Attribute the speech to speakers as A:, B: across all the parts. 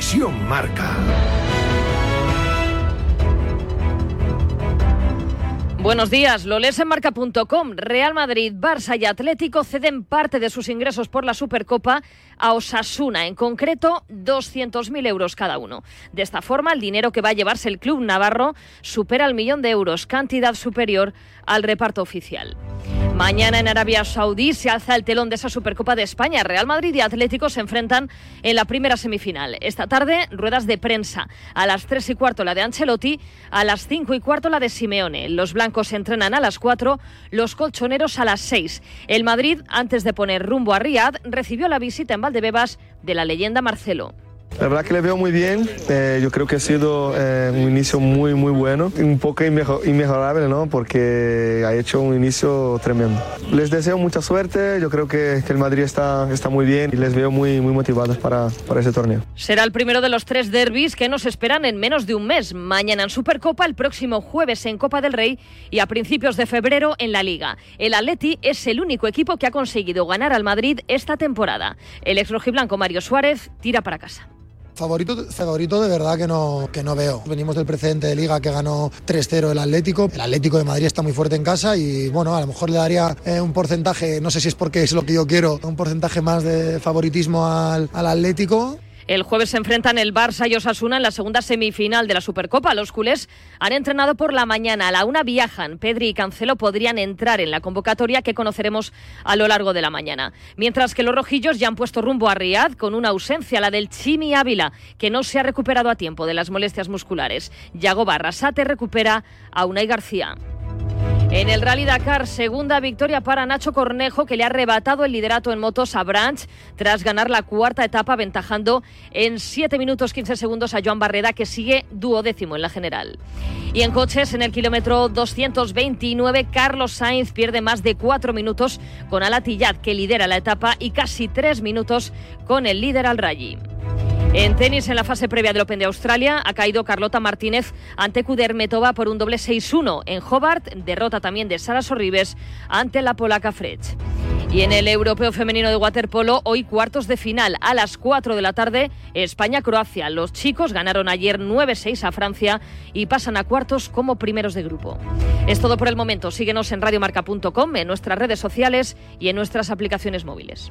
A: Conexión Marca.
B: Buenos días, lo lees en marca.com. Real Madrid, Barça y Atlético ceden parte de sus ingresos por la Supercopa a Osasuna, en concreto 200.000 euros cada uno. De esta forma, el dinero que va a llevarse el club navarro supera el millón de euros, cantidad superior al reparto oficial. Mañana en Arabia Saudí se alza el telón de esa Supercopa de España. Real Madrid y Atlético se enfrentan en la primera semifinal. Esta tarde, ruedas de prensa. A las 3 y cuarto la de Ancelotti, a las 5 y cuarto la de Simeone. Los blancos se entrenan a las 4, los colchoneros a las 6. El Madrid, antes de poner rumbo a Riad, recibió la visita en Valdebebas de la leyenda Marcelo.
C: La verdad que le veo muy bien. Eh, yo creo que ha sido eh, un inicio muy, muy bueno. Un poco inmejorable, ¿no? Porque ha hecho un inicio tremendo. Les deseo mucha suerte. Yo creo que, que el Madrid está, está muy bien y les veo muy, muy motivados para, para ese torneo.
B: Será el primero de los tres derbis que nos esperan en menos de un mes. Mañana en Supercopa, el próximo jueves en Copa del Rey y a principios de febrero en la Liga. El Atleti es el único equipo que ha conseguido ganar al Madrid esta temporada. El ex rojiblanco Mario Suárez tira para casa.
D: Favorito, favorito de verdad que no, que no veo. Venimos del precedente de liga que ganó 3-0 el Atlético. El Atlético de Madrid está muy fuerte en casa y bueno, a lo mejor le daría eh, un porcentaje, no sé si es porque es lo que yo quiero, un porcentaje más de favoritismo al, al Atlético.
B: El jueves se enfrentan el Barça y Osasuna en la segunda semifinal de la Supercopa. Los culés han entrenado por la mañana. A la una viajan. Pedri y Cancelo podrían entrar en la convocatoria que conoceremos a lo largo de la mañana. Mientras que los rojillos ya han puesto rumbo a Riad con una ausencia, la del Chimi Ávila, que no se ha recuperado a tiempo de las molestias musculares. Yago Barrasate recupera a Unai García. En el Rally Dakar, segunda victoria para Nacho Cornejo, que le ha arrebatado el liderato en motos a Branch tras ganar la cuarta etapa, aventajando en 7 minutos 15 segundos a Joan Barreda, que sigue duodécimo en la general. Y en coches, en el kilómetro 229, Carlos Sainz pierde más de 4 minutos con Alatillad, que lidera la etapa, y casi 3 minutos con el líder al Rally. En tenis, en la fase previa del Open de Australia, ha caído Carlota Martínez ante Kudermetova por un doble 6-1. En Hobart, derrota también de Sara Sorribes ante la polaca Frech. Y en el Europeo Femenino de Waterpolo, hoy cuartos de final a las 4 de la tarde, España-Croacia. Los chicos ganaron ayer 9-6 a Francia y pasan a cuartos como primeros de grupo. Es todo por el momento. Síguenos en radiomarca.com, en nuestras redes sociales y en nuestras aplicaciones móviles.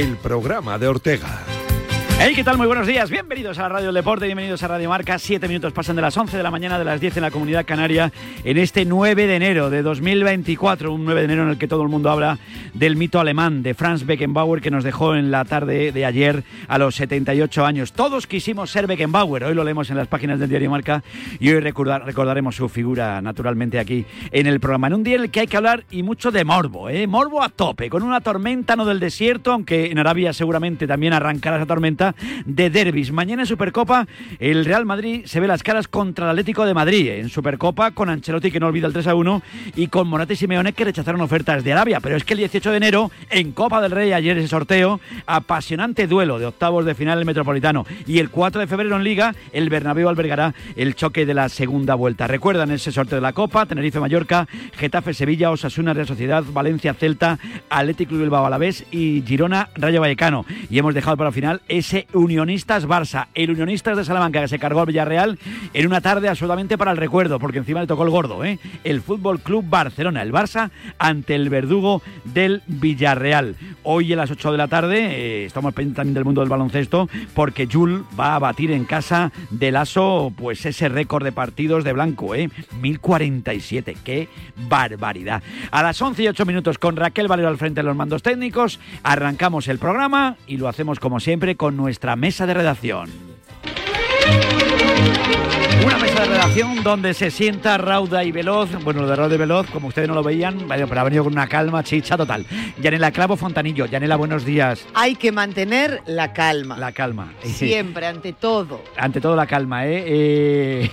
A: El programa de Ortega.
E: Hey, ¿qué tal? Muy buenos días. Bienvenidos a la Radio del Deporte, bienvenidos a Radio Marca. Siete minutos pasan de las 11 de la mañana de las 10 en la Comunidad Canaria en este 9 de enero de 2024. Un 9 de enero en el que todo el mundo habla del mito alemán de Franz Beckenbauer que nos dejó en la tarde de ayer a los 78 años. Todos quisimos ser Beckenbauer. Hoy lo leemos en las páginas del diario Marca y hoy recordar, recordaremos su figura naturalmente aquí en el programa. En un día en el que hay que hablar y mucho de morbo, ¿eh? Morbo a tope, con una tormenta no del desierto, aunque en Arabia seguramente también arrancará esa tormenta de derbis. Mañana en Supercopa el Real Madrid se ve las caras contra el Atlético de Madrid. En Supercopa con Ancelotti que no olvida el 3 a 1 y con Morata y Simeone que rechazaron ofertas de Arabia. Pero es que el 18 de enero en Copa del Rey ayer ese sorteo, apasionante duelo de octavos de final del Metropolitano. Y el 4 de febrero en Liga el Bernabéu albergará el choque de la segunda vuelta. Recuerdan ese sorteo de la Copa, Tenerife Mallorca, Getafe Sevilla, Osasuna Real Sociedad, Valencia Celta, Atlético Bilbao Alavés y Girona Rayo Vallecano. Y hemos dejado para el final ese Unionistas Barça. El Unionistas de Salamanca que se cargó al Villarreal en una tarde absolutamente para el recuerdo, porque encima le tocó el gordo, ¿eh? El Fútbol Club Barcelona, el Barça, ante el verdugo del Villarreal. Hoy a las 8 de la tarde, eh, estamos pendientes también del mundo del baloncesto, porque Jul va a batir en casa del ASO, pues ese récord de partidos de blanco, ¿eh? 1047. ¡Qué barbaridad! A las 11 y 8 minutos con Raquel Valero al frente de los mandos técnicos, arrancamos el programa y lo hacemos como siempre con nuestra mesa de redacción. Una mesa de redacción donde se sienta rauda y veloz. Bueno, lo de rauda y veloz, como ustedes no lo veían, pero ha venido con una calma chicha total. Yanela Clavo Fontanillo. Yanela, buenos días.
F: Hay que mantener la calma.
E: La calma.
F: Siempre, ante todo.
E: Ante todo la calma, ¿eh?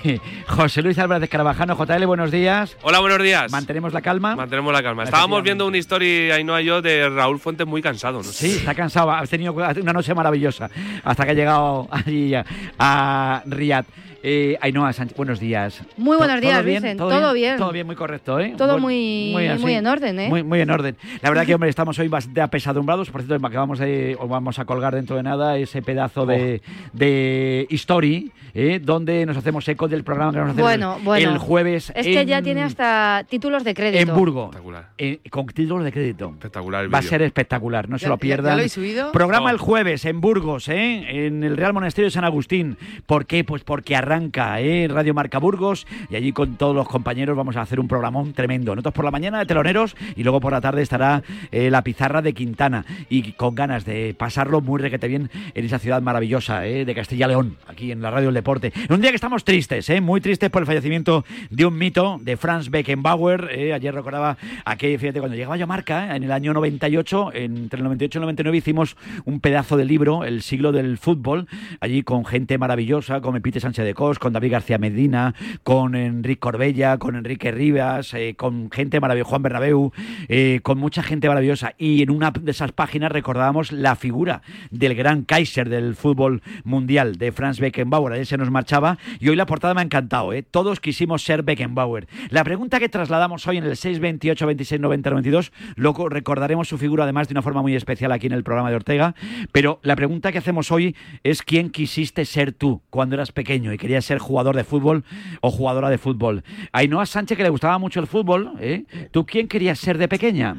E: eh José Luis Álvarez de Carabajano, JL, buenos días.
G: Hola, buenos días.
E: ¿Mantenemos la calma?
G: Mantenemos la calma. Estábamos viendo una historia, ahí no yo, de Raúl Fuentes muy cansado, ¿no?
E: Sí, está cansado. Has tenido una noche maravillosa hasta que ha llegado allí a, a Riyadh. Eh, Ainhoa Sánchez, buenos días.
H: Muy buenos días,
E: ¿Todo bien?
H: Vicen.
E: ¿Todo,
H: Todo
E: bien?
H: bien.
E: Todo bien, muy correcto, ¿eh?
H: Todo muy, muy en orden, ¿eh?
E: Muy, muy en orden. La verdad que, hombre, estamos hoy bastante apesadumbrados. Por cierto, acabamos de, vamos a colgar dentro de nada ese pedazo de,
H: Oh.
E: de History, ¿eh? donde nos hacemos eco del programa que vamos a hacer
H: Bueno, bueno.
E: el jueves
H: Es que ya
E: en-
H: tiene hasta títulos de crédito.
E: En Burgo.
G: Espectacular.
E: Eh, con títulos de crédito.
G: Espectacular el
E: Va a ser espectacular, no se
F: ¿Ya-
E: lo pierdan.
F: ya lo habéis subido?
E: Programa
G: No.
E: el jueves en Burgos, ¿eh? en el Real Monasterio de San Agustín. ¿Por qué? Pues porque arranca ¿eh? Radio Marca Burgos y allí con todos los compañeros vamos a hacer un programón tremendo. Nosotros por la mañana de teloneros y luego por la tarde estará eh, la pizarra de Quintana y con ganas de pasarlo muy requete bien en esa ciudad maravillosa ¿eh? de Castilla León, aquí en la Radio del Deporte. En un día que estamos tristes, ¿eh? muy tristes por el fallecimiento de un mito de Franz Beckenbauer. Ayer recordaba aquel, fíjate, cuando llegaba yo a Marca, en el año 98, entre el 98 y el 99 hicimos un pedazo de libro, El siglo del fútbol, allí con gente maravillosa, con Pite Sánchez de Con David García Medina, con Enrique Corbella, con Enrique Rivas, eh, con gente maravillosa, Juan Bernabéu, eh, con mucha gente maravillosa. Y en una de esas páginas recordábamos la figura del gran Kaiser del fútbol mundial, de Franz Beckenbauer. Ayer se nos marchaba y hoy la portada me ha encantado. ¿eh? Todos quisimos ser Beckenbauer. La pregunta que trasladamos hoy en el 628 26 90 92, luego recordaremos su figura además de una forma muy especial aquí en el programa de Ortega. Pero la pregunta que hacemos hoy es quién quisiste ser tú cuando eras pequeño y querías ser jugador de fútbol o jugadora de fútbol. Ainhoa Sánchez, que le gustaba mucho el fútbol, ¿eh? ¿tú quién querías ser de pequeña?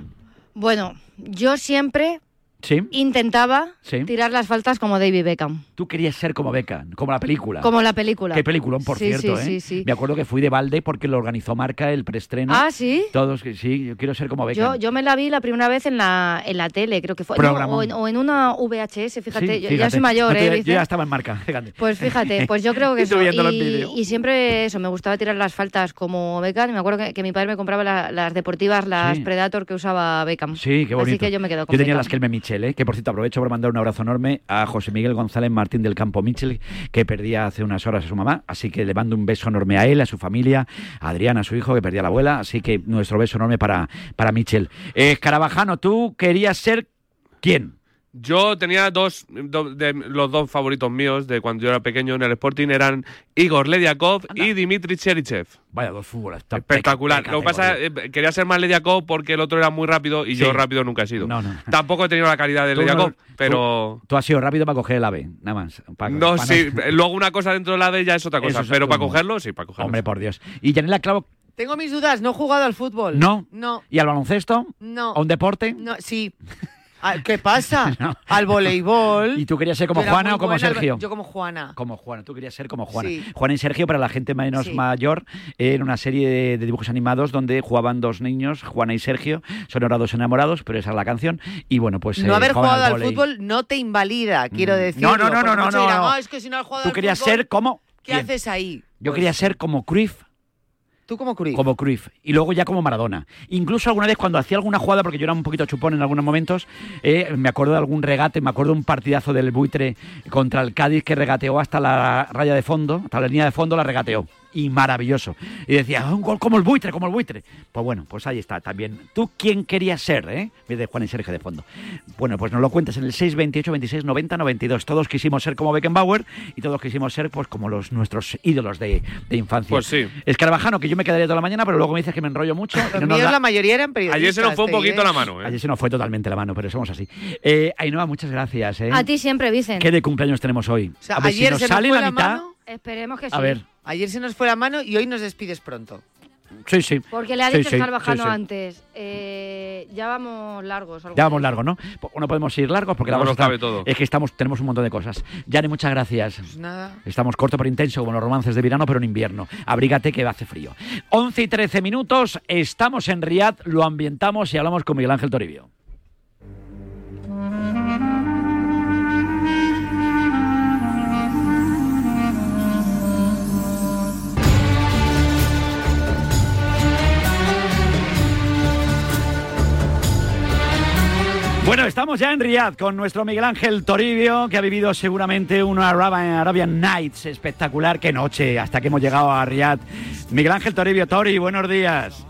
H: Bueno, yo siempre
E: ¿Sí?
H: intentaba
E: Sí.
H: tirar las faltas como David Beckham.
E: Tú querías ser como Beckham, como la película.
H: Como la película.
E: Qué peliculón, por
H: Sí,
E: cierto,
H: sí,
E: ¿eh?
H: sí, sí.
E: Me acuerdo que fui de balde porque lo organizó Marca el preestreno.
H: Ah, ¿sí?
E: Todos que sí, yo quiero ser como Beckham.
H: Yo, yo me la vi la primera vez en la, en la tele, creo que fue. No, o, en, o en una VHS, fíjate. Yo ya soy mayor,
E: No,
H: ¿eh?
E: Yo ya estaba en Marca, fíjate.
H: Pues fíjate, pues yo creo que
E: Y
H: eso. siempre eso, me gustaba tirar las faltas como Beckham. Y me acuerdo que, que mi padre me compraba la- las deportivas, las. Predator que usaba Beckham.
E: Sí, qué bonito.
H: Así que yo me quedo con
E: Yo tenía
H: Beckham.
E: las Kelme Michel, ¿eh? que por cierto aprovecho para mandar un abrazo enorme a José Miguel González Martín del Campo Michel, que perdía hace unas horas a su mamá. Así que le mando un beso enorme a él, a su familia, a Adriana, a su hijo, que perdía a la abuela. Así que nuestro beso enorme para, para Michel. Eh, Carabajano, ¿tú querías ser quién?
G: Yo tenía dos, do- de, los dos favoritos míos de cuando yo era pequeño en el Sporting eran Igor Lediakov y Dimitri Cherichev.
E: Vaya, dos futbolistas.
G: Espectacular.
E: Peca-
G: Lo que pasa eh, quería ser más Lediakov porque el otro era muy rápido y
E: Sí.
G: yo rápido nunca he sido.
E: No, no.
G: Tampoco he tenido la calidad de Lediakov,
E: no-
G: pero...
E: Tú, tú has sido rápido para coger el ave, nada más.
G: No, sí. Luego una cosa dentro de la de ella es otra cosa. pero para cogerlo, sí, para cogerlo.
E: Hombre, por Dios. Y Yanela Clavo,
F: Tengo mis dudas, no he jugado al fútbol.
E: ¿no?
F: No,
E: ¿Y al baloncesto?
F: no.
E: ¿A un deporte?
F: No, sí. Ah, ¿Qué pasa?
E: No.
F: Al voleibol.
E: ¿Y tú querías ser como
F: era
E: Juana o como
F: buena
E: Sergio?
F: Yo como Juana.
E: Como Juana, tú querías ser como Juana.
F: Sí.
E: Juana y Sergio, para la gente menos
F: Sí.
E: mayor, en una serie de, de dibujos animados donde jugaban dos niños, Juana y Sergio, son orados enamorados, pero esa es la canción. Y bueno, pues.
F: No
E: eh,
F: haber jugado al fútbol no te invalida, quiero
E: Mm.
F: decirlo.
E: No, no, no, no, no, no,
F: dirán,
E: no.
F: "Ah, es que si no has jugado
E: Tú
F: al
E: querías
F: fútbol,
E: ser como.
F: ¿Qué
E: ¿Quién?
F: haces ahí?
E: Yo
F: Pues,
E: quería ser como Cruyff.
F: Tú como Cruyff.
E: Como Cruyff. Y luego ya como Maradona. Incluso alguna vez cuando hacía alguna jugada, porque yo era un poquito chupón en algunos momentos, eh, me acuerdo de algún regate, me acuerdo de un partidazo del buitre contra el Cádiz que regateó hasta la raya de fondo, hasta la línea de fondo la regateó. Y maravilloso. Y decía, un gol como el buitre, como el buitre. Pues bueno, pues ahí está también. ¿Tú quién querías ser, eh? De Juan y Sergio de fondo. Bueno, pues nos lo cuentas en el 628 26 90 92. Todos quisimos ser como Beckenbauer y todos quisimos ser pues como los nuestros ídolos de, de infancia.
G: Pues sí.
E: Escarabajano, que yo me quedaría toda la mañana, pero luego me dices que me enrollo mucho.
F: Los
E: no da-
F: la mayoría eran periodistas.
G: Ayer se nos fue un
F: te
G: poquito la mano, ¿eh?
E: Ayer se nos fue totalmente la mano, pero somos así. Eh, Ainhoa, muchas gracias. ¿eh?
H: A ti siempre, Vicen.
E: ¿Qué de cumpleaños tenemos hoy?
F: O sea,
E: a ver si
F: ayer
E: nos
F: se nos
E: sale
F: fue
E: la
F: la
E: mitad.
F: mano.
H: Esperemos que sí.
E: A ver,
F: Ayer se nos fue la mano y hoy nos despides pronto.
E: sí, sí.
H: Porque le ha
E: Sí,
H: dicho
E: sí,
H: Escarabajano
E: sí, sí.
H: antes. eh, ya vamos largos.
E: Ya vamos
H: así.
E: largo, ¿no? Pues no podemos ir largos porque la
G: No nos
E: está-
G: cabe todo.
E: Es que estamos, tenemos un montón de cosas. Yane, muchas gracias.
F: Pues nada.
E: Estamos corto pero intenso, como los romances de verano, pero en invierno. Abrígate que hace frío. 11 y 13 minutos, estamos en Riad, lo ambientamos y hablamos con Miguel Ángel Toribio. Bueno, estamos ya en Riad con nuestro Miguel Ángel Toribio, que ha vivido seguramente una Arabian, Nights espectacular. ¡Qué noche! Hasta que hemos llegado a Riad. Miguel Ángel Toribio, Tori, buenos días.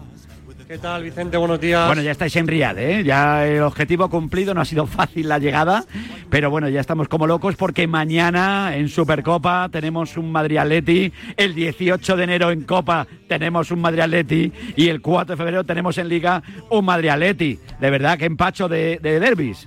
I: ¿Qué tal, Vicente? Buenos días.
E: Bueno, ya estáis en Riad, ¿eh? Ya el objetivo cumplido, no ha sido fácil la llegada, pero bueno, ya estamos como locos porque mañana en Supercopa tenemos un Madrid Atleti, el 18 de enero en Copa tenemos un Madrid Atleti y el 4 de febrero tenemos en Liga un Madrid Atleti. De verdad, que empacho de, de derbis.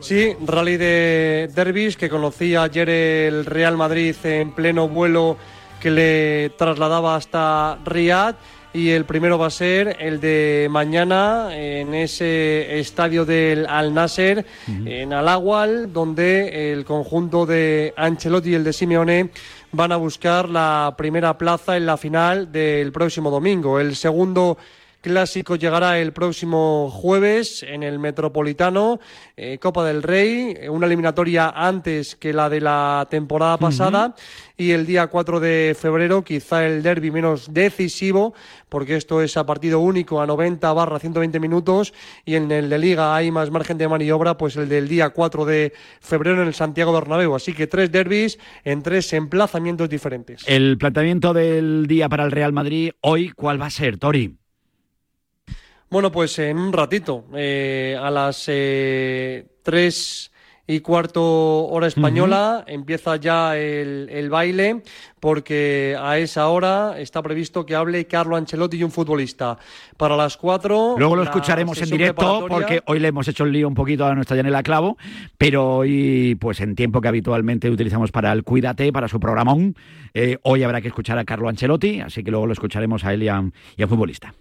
I: Sí, rally de derbis que conocí ayer el Real Madrid en pleno vuelo que le trasladaba hasta Riad y el primero va a ser el de mañana en ese estadio del Al Nasser en Al-Awal donde el conjunto de Ancelotti y el de Simeone van a buscar la primera plaza en la final del próximo domingo. El segundo clásico llegará el próximo jueves en el Metropolitano, eh, Copa del Rey, eh, una eliminatoria antes que la de la temporada pasada y el día 4 de febrero quizá el derby menos decisivo porque esto es a partido único a 90 barra 120 minutos y en el de Liga hay más margen de maniobra pues el del día 4 de febrero en el Santiago Bernabéu, así que tres derbis en tres emplazamientos diferentes.
E: El planteamiento del día para el Real Madrid hoy, ¿cuál va a ser, Tori?
I: Bueno, pues en un ratito, eh, a las eh, tres y cuarto hora española, empieza ya el, el baile, porque a esa hora está previsto que hable Carlo Ancelotti y un futbolista. Para las cuatro...
E: Luego lo escucharemos en directo porque hoy le hemos hecho el lío un poquito a nuestra Yanela Clavo, pero hoy, pues en tiempo que habitualmente utilizamos para el Cuídate, para su programón, eh, hoy habrá que escuchar a Carlo Ancelotti, así que luego lo escucharemos a él y a, y a futbolista.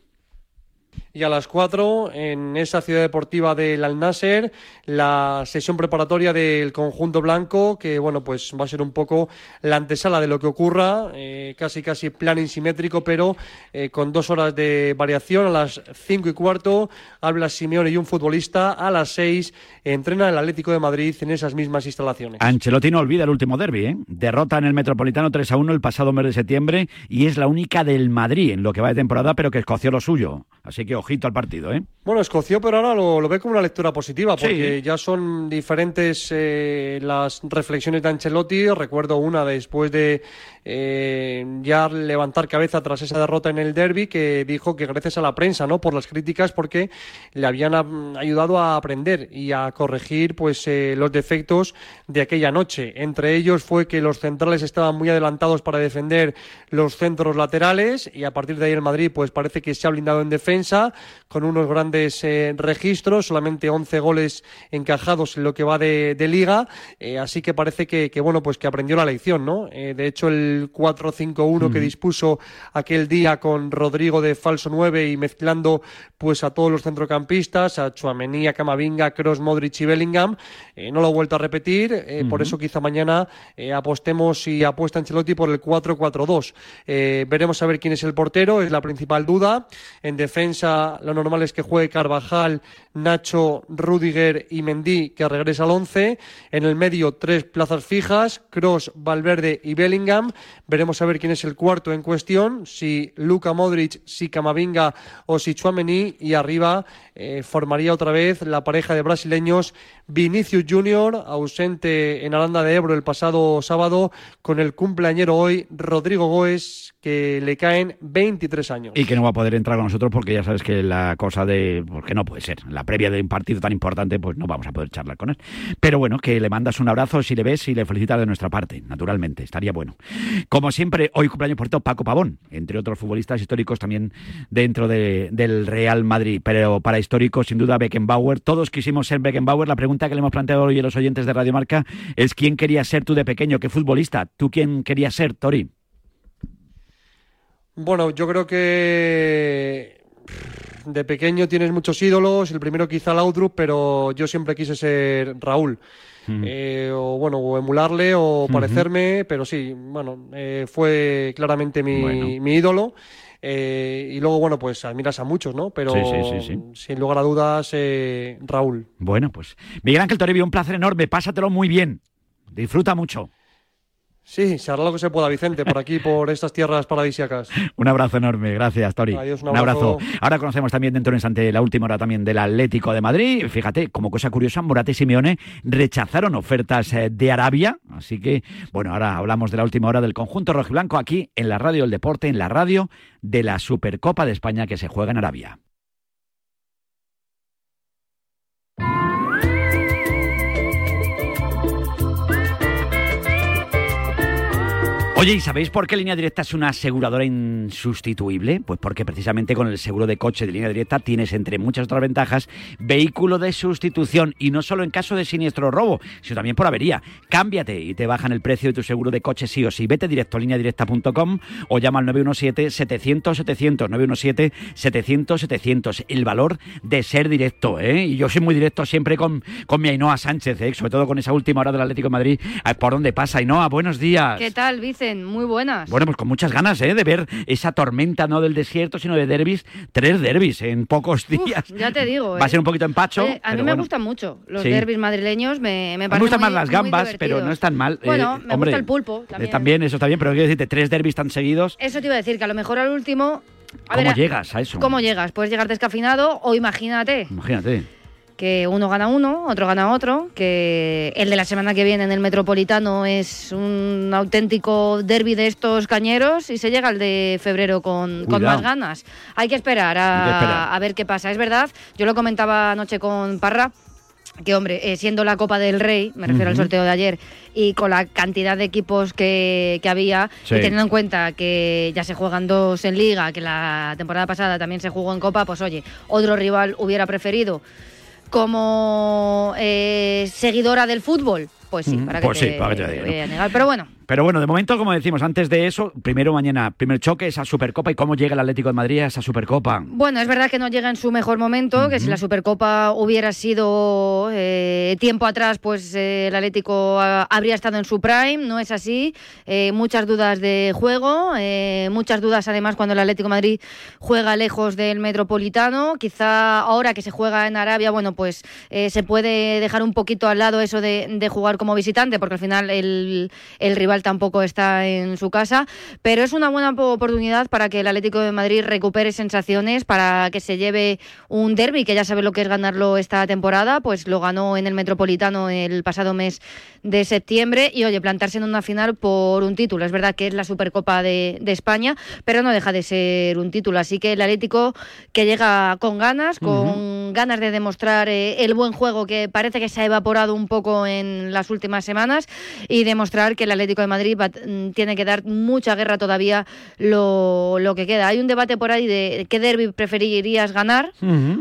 I: Y a las 4, en esa ciudad deportiva del Al Nasser, la sesión preparatoria del conjunto blanco, que bueno, pues va a ser un poco la antesala de lo que ocurra, eh, casi casi plan insimétrico, pero eh, con dos horas de variación. A las 5 y cuarto habla Simeone y un futbolista. A las 6 entrena el Atlético de Madrid en esas mismas instalaciones.
E: Ancelotti no olvida el último derby, ¿eh? derrota en el Metropolitano 3 a 1 el pasado mes de septiembre y es la única del Madrid en lo que va de temporada, pero que escoció lo suyo. Así que ojito al partido. ¿eh?
I: Bueno, escoció, pero ahora lo, lo ve como una lectura positiva,
E: Sí.
I: porque ya son diferentes eh, las reflexiones de Ancelotti. Recuerdo una después de eh, ya levantar cabeza tras esa derrota en el derby, que dijo que gracias a la prensa, ¿no? Por las críticas, porque le habían ayudado a aprender y a corregir, pues, eh, los defectos de aquella noche. Entre ellos fue que los centrales estaban muy adelantados para defender los centros laterales y a partir de ahí el Madrid, pues, parece que se ha blindado en defensa con unos grandes eh, registros, solamente 11 goles encajados en lo que va de, de liga, eh, así que parece que, que, bueno, pues que aprendió la lección, ¿no? Eh, de hecho, el 4-5-1 que dispuso aquel día con Rodrigo de falso 9 y mezclando pues a todos los centrocampistas, a Chuamení, a Camavinga, Kroos, Modric y Bellingham, no lo ha vuelto a repetir, por eso quizá mañana apostemos y apuesta Ancelotti por el 4-4-2. Eh, veremos a ver quién es el portero, es la principal duda. En defensa lo normal es que juegue Carvajal, Nacho, Rudiger y Mendy, que regresa al 11. En el medio, tres plazas fijas, Cross, Valverde y Bellingham. Veremos a ver quién es el cuarto en cuestión, si Luka Modric, si Camavinga o si Chouameni. Y arriba eh, formaría otra vez la pareja de brasileños Vinicius Junior, ausente en Aranda de Ebro el pasado sábado, con el cumpleañero hoy, Rodrigo Goes, que le caen 23 años.
E: Y que no va a poder entrar con nosotros porque ya sabes que la cosa de... porque no puede ser. Previa de un partido tan importante, pues no vamos a poder charlar con él. Pero bueno, que le mandas un abrazo si le ves y le felicitas de nuestra parte, naturalmente. Estaría bueno. Como siempre, hoy cumpleaños por todo Paco Pavón, entre otros futbolistas históricos también dentro de- del Real Madrid. Pero para históricos, sin duda, Beckenbauer. Todos quisimos ser Beckenbauer. La pregunta que le hemos planteado hoy a los oyentes de Radio Marca es ¿quién querías ser tú de pequeño? ¿Qué futbolista? ¿Tú quién querías ser, Tori?
I: Bueno, yo creo que de pequeño tienes muchos ídolos. El primero quizá Laudrup, pero yo siempre quise ser Raúl. Eh, o bueno, o emularle o parecerme, pero sí, bueno, eh, fue claramente mi,
E: Bueno.
I: mi ídolo. Eh, y luego, bueno, pues admiras a muchos, ¿no? Pero
E: Sí, sí, sí,
I: sin lugar a dudas, Raúl.
E: Bueno, pues Miguel Ángel Toribio, un placer enorme. Pásatelo muy bien. Disfruta mucho.
I: Sí, se hará lo que se pueda, Vicente, por aquí, por estas tierras paradisíacas.
E: Un abrazo enorme, gracias, Tori.
I: Adiós, un
E: un abrazo.
I: abrazo.
E: Ahora conocemos también dentro de un instante la última hora también del Atlético de Madrid. Fíjate, como cosa curiosa, Morata y Simeone rechazaron ofertas eh, de Arabia. Así que, bueno, ahora hablamos de la última hora del conjunto rojiblanco aquí en la radio del deporte, en la radio de la Supercopa de España que se juega en Arabia. Oye, ¿y sabéis por qué Línea Directa es una aseguradora insustituible? Pues porque precisamente con el seguro de coche de Línea Directa tienes, entre muchas otras ventajas, vehículo de sustitución y no solo en caso de siniestro robo, sino también por avería. Cámbiate y te bajan el precio de tu seguro de coche sí o sí. Vete directo a lineadirecta.com o llama al 917-700-700, 917-700-700. El valor de ser directo, ¿eh? Y yo soy muy directo siempre con, con mi Ainhoa Sánchez, ¿eh? Sobre todo con esa última hora del Atlético de Madrid. A ver, ¿Por dónde pasa, Ainhoa? Buenos días.
H: ¿Qué tal, Muy buenas.
E: Bueno, pues con muchas ganas ¿eh? de ver esa tormenta no del desierto, sino de derbis. Tres derbis en pocos días.
H: ya te digo.
E: Va a
H: ¿eh?
E: ser un poquito empacho.
H: A mí me
E: bueno.
H: gustan mucho los
E: Sí.
H: derbis madrileños. Me, me
E: me gustan más las gambas, pero no es tan mal.
H: Bueno,
E: Eh,
H: me
E: hombre,
H: gusta el pulpo
E: eh,
H: también.
E: también, eso está bien, pero quiero decirte, tres derbis tan seguidos.
H: Eso te iba a decir, que a lo mejor al último... a
E: ¿Cómo
H: ver,
E: llegas a eso?
H: ¿Cómo llegas? Puedes llegar descafinado o imagínate
E: Imagínate.
H: Que uno gana uno, otro gana otro, que el de la semana que viene en el Metropolitano es un auténtico derby de estos cañeros y se llega al de febrero con, más ganas. Hay que esperar a,
E: Hay que esperar.
H: a ver qué pasa. Es verdad, yo lo comentaba anoche con Parra. Que hombre, eh, siendo la Copa del Rey, me refiero al sorteo de ayer, y con la cantidad de equipos que, que había,
E: Sí.
H: y teniendo en cuenta que ya se juegan dos en Liga, que la temporada pasada también se jugó en Copa, pues oye, otro rival hubiera preferido como eh, seguidora del fútbol, pues sí, para que
E: pues
H: te,
E: sí, para que te diga,
H: voy a negar. Pero bueno,
E: Pero bueno, de momento, como decimos, antes de eso, primero mañana, primer choque, esa Supercopa y cómo llega el Atlético de Madrid a esa Supercopa.
H: Bueno, es verdad que no llega en su mejor momento, que si la Supercopa hubiera sido eh, tiempo atrás, pues eh, el Atlético ah, habría estado en su prime, no es así. Eh, muchas dudas de juego, muchas dudas además cuando el Atlético de Madrid juega lejos del Metropolitano. Quizá ahora que se juega en Arabia, bueno, pues se puede dejar un poquito al lado eso de, de jugar como visitante, porque al final el, el rival tampoco está en su casa, pero es una buena po- oportunidad para que el Atlético de Madrid recupere sensaciones, para que se lleve un derby, que ya sabe lo que es ganarlo esta temporada, pues lo ganó en el Metropolitano el pasado mes de septiembre y oye, plantarse en una final por un título. Es verdad que es la Supercopa de España, pero no deja de ser un título, así que el Atlético que llega con ganas, con ganas de demostrar eh, el buen juego que parece que se ha evaporado un poco en las últimas semanas y demostrar que el Atlético de Madrid va- mm, tiene que dar mucha guerra todavía lo, lo que queda. Hay un debate por ahí de qué derby preferirías ganar.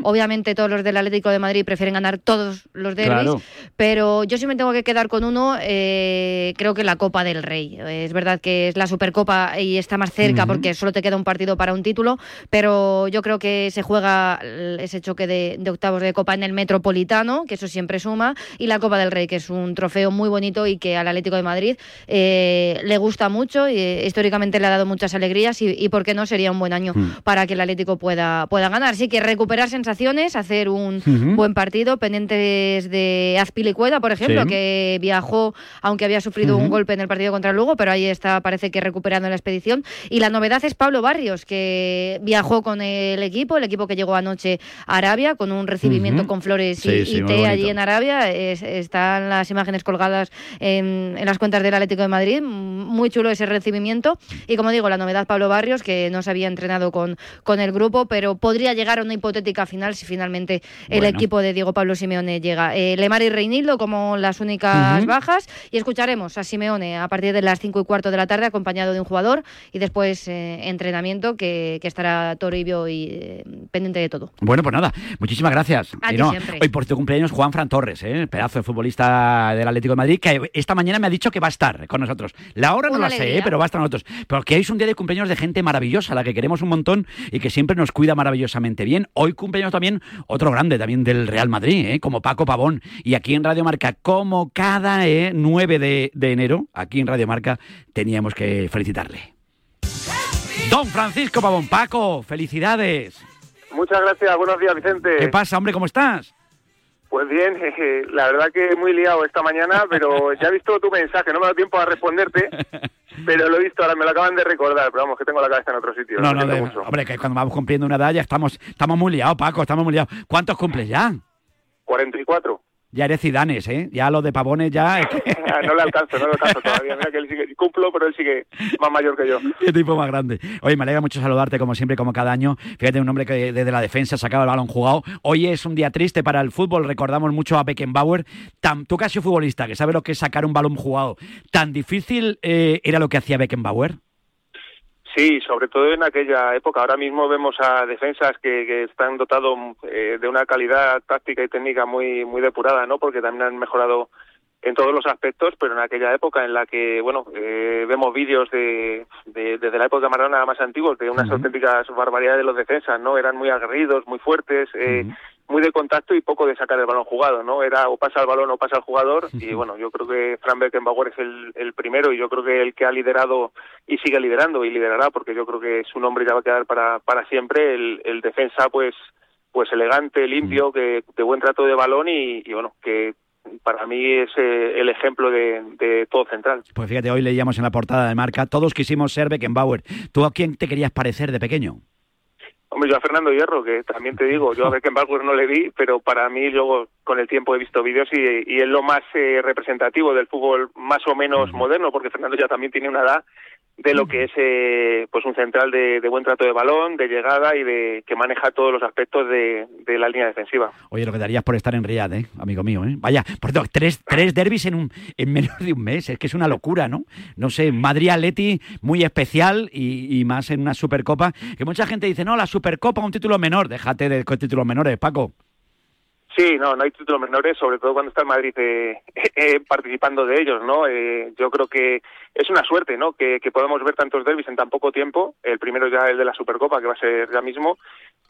H: Obviamente todos los del Atlético de Madrid prefieren ganar todos los derbis,
E: Claro.
H: pero yo sí me tengo que quedar con uno, eh, creo que la Copa del Rey. Es verdad que es la Supercopa y está más cerca porque solo te queda un partido para un título, pero yo creo que se juega ese choque de, de octavos de Copa en el Metropolitano, que eso siempre suma, y la Copa del Rey, que es un trofeo muy bonito y que al Atlético de Madrid eh, le gusta mucho y eh, históricamente le ha dado muchas alegrías y, y por qué no sería un buen año
E: Mm.
H: para que el Atlético pueda, pueda ganar. Así que recuperar sensaciones, hacer un buen partido, pendientes de Azpilicueta, por ejemplo,
E: Sí.
H: que viajó, aunque había sufrido un golpe en el partido contra el Lugo, pero ahí está, parece que recuperando la expedición. Y la novedad es Pablo Barrios, que viajó con el equipo, el equipo que llegó anoche a Arabia, con un recibimiento
E: Ujú.
H: con flores y,
E: Sí, sí,
H: y té allí en Arabia. Es- están las imágenes colgadas en, en las cuentas del Atlético de Madrid. Muy chulo ese recibimiento. Y como digo, la novedad Pablo Barrios, que no se había entrenado con, con el grupo, pero podría llegar a una hipotética final si finalmente el
E: Bueno.
H: equipo de Diego Pablo Simeone llega. Eh, Lemar y Reinildo como las únicas
E: Ujú.
H: bajas. Y escucharemos a Simeone a partir de las 5 y cuarto de la tarde, acompañado de un jugador. Y después eh, entrenamiento, que, que estará Toribio y eh, pendiente de todo.
E: Bueno, pues nada, muchísimas gracias.
H: A ti
E: no,
H: siempre.
E: Hoy por tu cumpleaños Juan Fran Torres, ¿eh? pedazo de futbolista del Atlético de Madrid, que esta mañana me ha dicho que va a estar con nosotros. La hora no
H: Una
E: la sé. ¿eh? pero va a estar con nosotros. Porque hoy es un día de cumpleaños de gente maravillosa, la que queremos un montón y que siempre nos cuida maravillosamente bien. Hoy cumpleaños también otro grande, también del Real Madrid, ¿eh? como Paco Pavón. Y aquí en Radio Marca, como cada eh, 9 de, de enero, aquí en Radio Marca, teníamos que felicitarle. Don Francisco Pavón, Paco, felicidades.
J: Muchas gracias, buenos días Vicente.
E: ¿Qué pasa, hombre? ¿Cómo estás?
J: Pues bien, jeje, la verdad que muy liado esta mañana, pero ya he visto tu mensaje, no me dado tiempo a responderte, pero lo he visto, ahora me lo acaban de recordar, pero vamos, que tengo la cabeza en otro sitio.
E: No, no, de-
J: mucho.
E: hombre, que cuando vamos cumpliendo una edad ya estamos, estamos muy liados, Paco, estamos muy liados. ¿Cuántos cumples ya?
J: 44.
E: Ya eres Zidanes, ¿eh? Ya lo de pavones ya...
J: Ah, no le alcanzo, no le alcanzo todavía. Mira que él sigue, cumplo, pero él sigue más mayor que yo.
E: Qué tipo más grande. Oye, me alegra mucho saludarte como siempre, como cada año. Fíjate, un hombre que desde la defensa sacaba el balón jugado. Hoy es un día triste para el fútbol. Recordamos mucho a Beckenbauer. Tan, tú que has sido futbolista, que sabes lo que es sacar un balón jugado. ¿Tan difícil eh, era lo que hacía Beckenbauer?
J: Sí, sobre todo en aquella época. Ahora mismo vemos a defensas que, que están dotados eh, de una calidad táctica y técnica muy muy depurada, ¿no? Porque también han mejorado en todos los aspectos, pero en aquella época en la que, bueno, eh, vemos vídeos de, de- desde la época de Maradona más antiguos de unas auténticas barbaridades de los defensas, ¿no? Eran muy aguerridos, muy fuertes, eh, muy de contacto y poco de sacar el balón jugado, ¿no? Era o pasa el balón o pasa el jugador y bueno, yo creo que Frank Beckenbauer es el, el primero y yo creo que el que ha liderado y sigue liderando y liderará porque yo creo que su nombre ya va a quedar para, para siempre el, el defensa pues pues elegante, limpio, que de buen trato de balón y, y bueno, que para mí es eh, el ejemplo de, de todo central.
E: Pues fíjate, hoy leíamos en la portada de marca, todos quisimos ser Beckenbauer. ¿Tú a quién te querías parecer de pequeño?
J: Hombre, yo a Fernando Hierro, que también te digo, yo a Beckenbauer no le vi, pero para mí luego con el tiempo he visto vídeos y, y es lo más eh, representativo del fútbol más o menos moderno, porque Fernando ya también tiene una edad de lo que es eh, pues un central de, de buen trato de balón, de llegada y de que maneja todos los aspectos de, de la línea defensiva.
E: Oye, lo que darías por estar en Riyadh, ¿eh? amigo mío. ¿eh? Vaya, por cierto, tres, tres derbis en, un, en menos de un mes. Es que es una locura, ¿no? No sé, Madrid-Atleti muy especial y, y más en una Supercopa. Que mucha gente dice, no, la Supercopa un título menor. Déjate de títulos menores, Paco.
J: Sí, no, no hay títulos menores, sobre todo cuando está el Madrid eh, eh, participando de ellos, ¿no? Eh, yo creo que es una suerte, ¿no? Que, que podamos ver tantos derbis en tan poco tiempo. El primero ya el de la Supercopa, que va a ser ya mismo,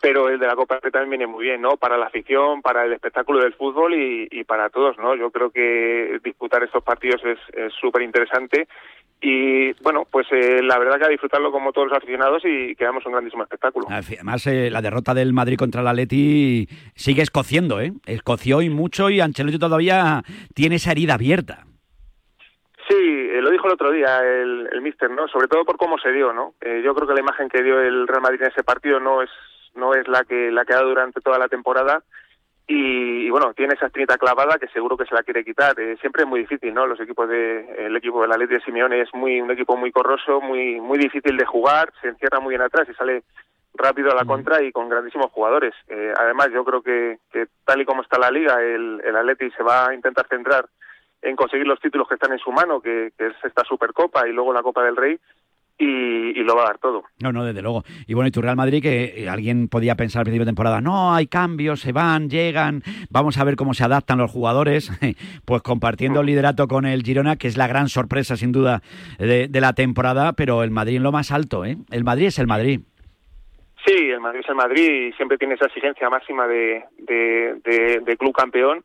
J: pero el de la Copa Rey también viene muy bien, ¿no? Para la afición, para el espectáculo del fútbol y, y para todos, ¿no? Yo creo que disputar estos partidos es súper interesante y, bueno, pues eh, la verdad que a disfrutarlo como todos los aficionados y que hagamos un grandísimo espectáculo.
E: Además, eh, la derrota del Madrid contra el Atleti sigue escociendo, ¿eh? Escoció y mucho y Ancelotti todavía tiene esa herida abierta.
J: Sí, eh, lo dijo el otro día el, el míster, ¿no? Sobre todo por cómo se dio, ¿no? Eh, yo creo que la imagen que dio el Real Madrid en ese partido no es no es la que la que ha dado durante toda la temporada y, y, bueno, tiene esa espinita clavada que seguro que se la quiere quitar. Eh, siempre es muy difícil, ¿no? Los equipos de el equipo de la Leti de Simeone es muy un equipo muy corroso, muy muy difícil de jugar, se encierra muy bien atrás y sale rápido a la contra y con grandísimos jugadores. Eh, además, yo creo que, que tal y como está la liga, el, el Atleti se va a intentar centrar en conseguir los títulos que están en su mano, que, que es esta Supercopa y luego la Copa del Rey, y, y lo va a dar todo.
E: No, no, desde luego. Y bueno, y tu Real Madrid, que eh, alguien podía pensar al principio de temporada, no, hay cambios, se van, llegan, vamos a ver cómo se adaptan los jugadores, pues compartiendo el liderato con el Girona, que es la gran sorpresa sin duda de, de la temporada, pero el Madrid en lo más alto, ¿eh? El Madrid es el Madrid.
J: Sí, el Madrid es el Madrid y siempre tiene esa exigencia máxima de, de, de, de club campeón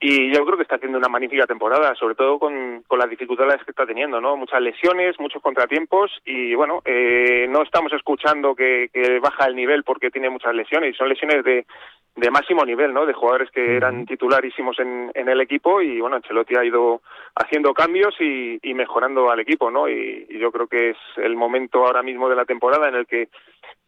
J: y yo creo que está haciendo una magnífica temporada, sobre todo con, con las dificultades que está teniendo, ¿no? Muchas lesiones, muchos contratiempos y bueno, eh, no estamos escuchando que, que baja el nivel porque tiene muchas lesiones y son lesiones de, de máximo nivel, ¿no? De jugadores que eran titularísimos en, en el equipo y bueno, Ancelotti ha ido haciendo cambios y, y mejorando al equipo, ¿no? Y, y yo creo que es el momento ahora mismo de la temporada en el que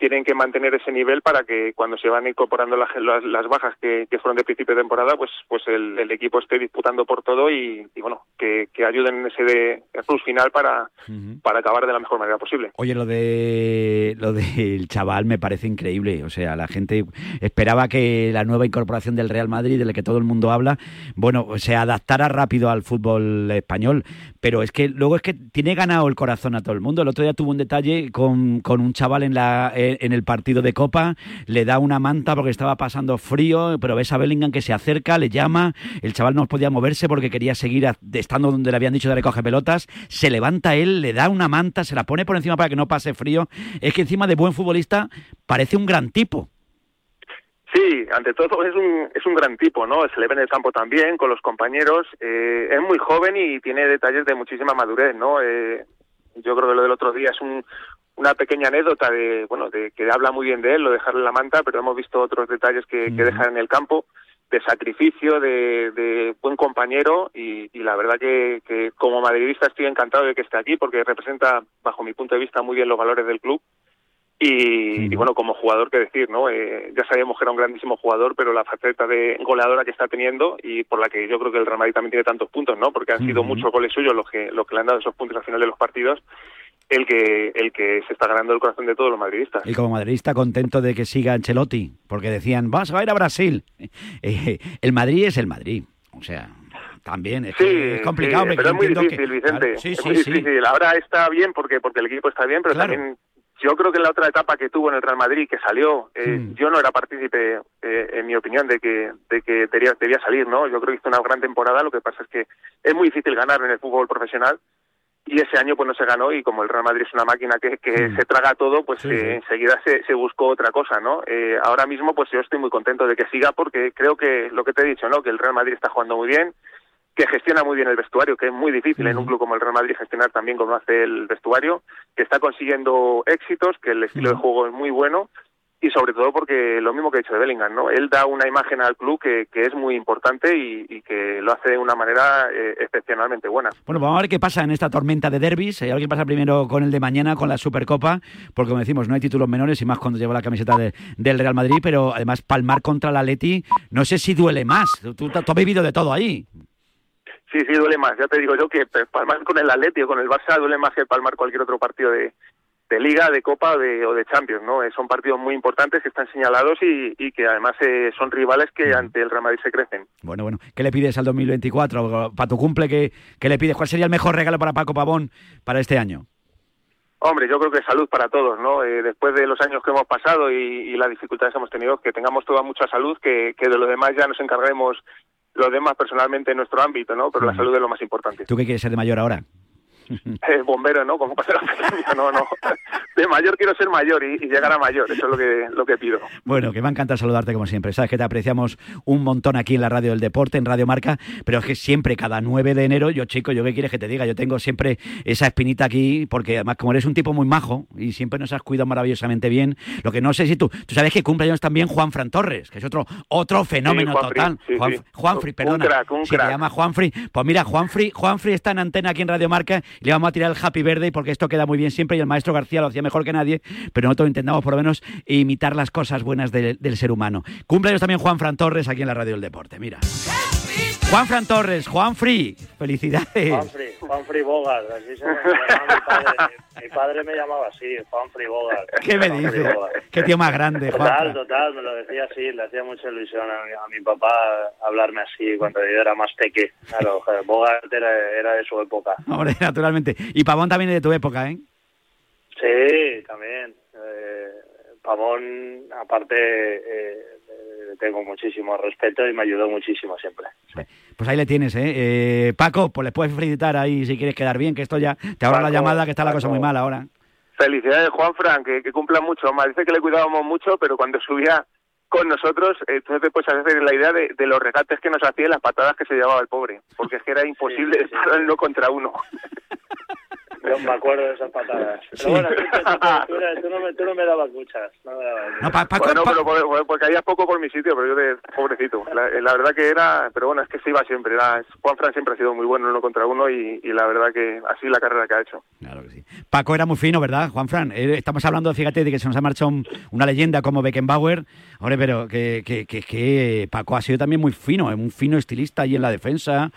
J: tienen que mantener ese nivel para que cuando se van incorporando las, las, las bajas que, que, fueron de principio de temporada, pues pues el, el equipo esté disputando por todo y, y bueno, que, que, ayuden en ese de, plus final para, uh -huh. para acabar de la mejor manera posible.
E: Oye, lo de lo del chaval me parece increíble. O sea, la gente esperaba que la nueva incorporación del Real Madrid, del que todo el mundo habla, bueno, se adaptara rápido al fútbol español. Pero es que luego es que tiene ganado el corazón a todo el mundo. El otro día tuvo un detalle con, con un chaval en la en el partido de Copa, le da una manta porque estaba pasando frío, pero ves a Bellingham que se acerca, le llama, el chaval no podía moverse porque quería seguir estando donde le habían dicho de recoger pelotas, se levanta él, le da una manta, se la pone por encima para que no pase frío. Es que encima de buen futbolista parece un gran tipo.
J: Sí, ante todo es un, es un gran tipo, ¿no? Se le ve en el campo también, con los compañeros. Eh, es muy joven y tiene detalles de muchísima madurez, ¿no? Eh, yo creo que lo del otro día es un, una pequeña anécdota de, bueno, de que habla muy bien de él, lo de dejarle la manta, pero hemos visto otros detalles que, que deja en el campo, de sacrificio, de, de buen compañero y, y la verdad que, que, como madridista estoy encantado de que esté aquí porque representa, bajo mi punto de vista, muy bien los valores del club. Y, y bueno, como jugador, qué decir, ¿no? Eh, ya sabíamos que era un grandísimo jugador, pero la faceta de goleadora que está teniendo y por la que yo creo que el Real Madrid también tiene tantos puntos, ¿no? Porque han sido muchos goles suyos los que, los que le han dado esos puntos al final de los partidos el que el que se está ganando el corazón de todos los madridistas.
E: Y como madridista contento de que siga Ancelotti, porque decían, vas a ir a Brasil. Eh, el Madrid es el Madrid, o sea, también es,
J: sí,
E: es complicado.
J: Sí, pero es muy difícil, que... Vicente. Claro, sí, es muy sí, difícil. Ahora está bien porque porque el equipo está bien, pero claro. también yo creo que en la otra etapa que tuvo en el Real Madrid, que salió, eh, mm. yo no era partícipe, eh, en mi opinión, de que, de que debía, debía salir, ¿no? Yo creo que hizo una gran temporada, lo que pasa es que es muy difícil ganar en el fútbol profesional y ese año pues no se ganó y como el Real Madrid es una máquina que, que mm. se traga todo, pues sí, eh, sí. enseguida se, se buscó otra cosa, ¿no? Eh, ahora mismo pues yo estoy muy contento de que siga porque creo que lo que te he dicho, ¿no? Que el Real Madrid está jugando muy bien, que gestiona muy bien el vestuario, que es muy difícil en un club como el Real Madrid gestionar también como hace el vestuario, que está consiguiendo éxitos, que el estilo de juego es muy bueno y sobre todo porque lo mismo que he dicho de Bellingham, ¿no? Él da una imagen al club que, que es muy importante y, y, que lo hace de una manera eh, excepcionalmente buena.
E: Bueno, vamos a ver qué pasa en esta tormenta de derbis. Eh, a ver qué pasa primero con el de mañana, con la Supercopa, porque como decimos, no hay títulos menores y más cuando lleva la camiseta de, del Real Madrid, pero además palmar contra la Atleti, no sé si duele más. Tú, tú, tú has vivido de todo ahí.
J: Sí, sí, duele más. Ya te digo yo que palmar con el Atleti o con el Barça duele más que palmar cualquier otro partido de, de Liga, de Copa de, o de Champions, ¿no? Eh, son partidos muy importantes que están señalados y, y que además eh, son rivales que ante el Real Madrid se crecen.
E: Bueno, bueno, ¿qué le pides al 2024? Para tu cumple, ¿qué, ¿qué le pides? ¿Cuál sería el mejor regalo para Paco Pavón para este año?
J: Hombre, yo creo que salud para todos, ¿no? Eh, después de los años que hemos pasado y, y, las dificultades que hemos tenido, que tengamos toda mucha salud, que, que de lo demás ya nos encarguemos los demás personalmente en nuestro ámbito, ¿no? Pero uh -huh. la salud es lo más importante.
E: ¿Tú qué quieres ser de mayor ahora?
J: Eh, bombero, ¿no? Como pasa no, no. De mayor quiero ser mayor y, y, llegar a mayor, eso es lo que, lo que pido.
E: Bueno, que me encanta saludarte como siempre. Sabes que te apreciamos un montón aquí en la radio del deporte, en Radio Marca, pero es que siempre, cada 9 de enero, yo chico, yo qué quieres que te diga, yo tengo siempre esa espinita aquí, porque además como eres un tipo muy majo y siempre nos has cuidado maravillosamente bien, lo que no sé si tú, tú sabes que cumple años también Juan Fran Torres, que es otro, otro fenómeno
J: sí, Juan
E: total.
J: Sí,
E: Juan,
J: sí.
E: Juanfri, perdona.
J: Un crack, un
E: si
J: crack.
E: se llama Juanfri, pues mira, Juanfri, Juanfri está en antena aquí en Radio Marca le vamos a tirar el Happy Verde porque esto queda muy bien siempre y el maestro García lo hacía mejor que nadie, pero nosotros intentamos por lo menos imitar las cosas buenas de, del ser humano. Cumpleaños también Juan Fran Torres aquí en la Radio del Deporte, mira. Juan Fran Torres, Juan Free, felicidades.
K: Juan Free, Juan Free Bogart, así se me llamaba mi padre. Mi padre me llamaba así, Juan Free Bogart.
E: ¿Qué me dices? Qué tío más grande,
K: Total,
E: Juan.
K: total, me lo decía así, le hacía mucha ilusión a mi, a mi papá hablarme así cuando yo era más peque. Claro, Bogart era, era de su época.
E: Hombre, naturalmente. Y Pavón también es de tu época, ¿eh?
K: Sí, también. Eh, Pavón, aparte, eh, tengo muchísimo respeto y me ayudó muchísimo siempre. Sí.
E: Pues ahí le tienes, ¿eh? eh Paco, pues le puedes felicitar ahí si quieres quedar bien, que esto ya te ahorra la llamada, que está Paco, la cosa muy mal ahora.
J: Felicidades, Juan Fran, que, que cumpla mucho más. Dice que le cuidábamos mucho, pero cuando subía con nosotros, entonces pues a hacer la idea de, de los regates que nos hacía y las patadas que se llevaba el pobre, porque es que era imposible
K: Sí, sí, sí.
J: estar uno contra uno.
K: Yo me acuerdo de esas patadas. Pero bueno, tú, tú- tú- no me, tú no me dabas muchas. No me dabas muchas.
E: No, pa- Paco,
J: Bueno,
E: Pa-
J: pero por- por- porque había poco por mi sitio, pero yo de pobrecito. La, la verdad que era, pero bueno, es que se iba siempre. Era, Juan Fran siempre ha sido muy bueno uno contra uno y, y la verdad que así la carrera que ha hecho.
E: Claro que sí. Paco era muy fino, ¿verdad, Juan Fran? Eh, Estamos hablando, fíjate, de que se nos ha marchado un- una leyenda como Beckenbauer. Hombre, pero que, que, que, que Paco ha sido también muy fino, eh, un fino estilista ahí en la defensa,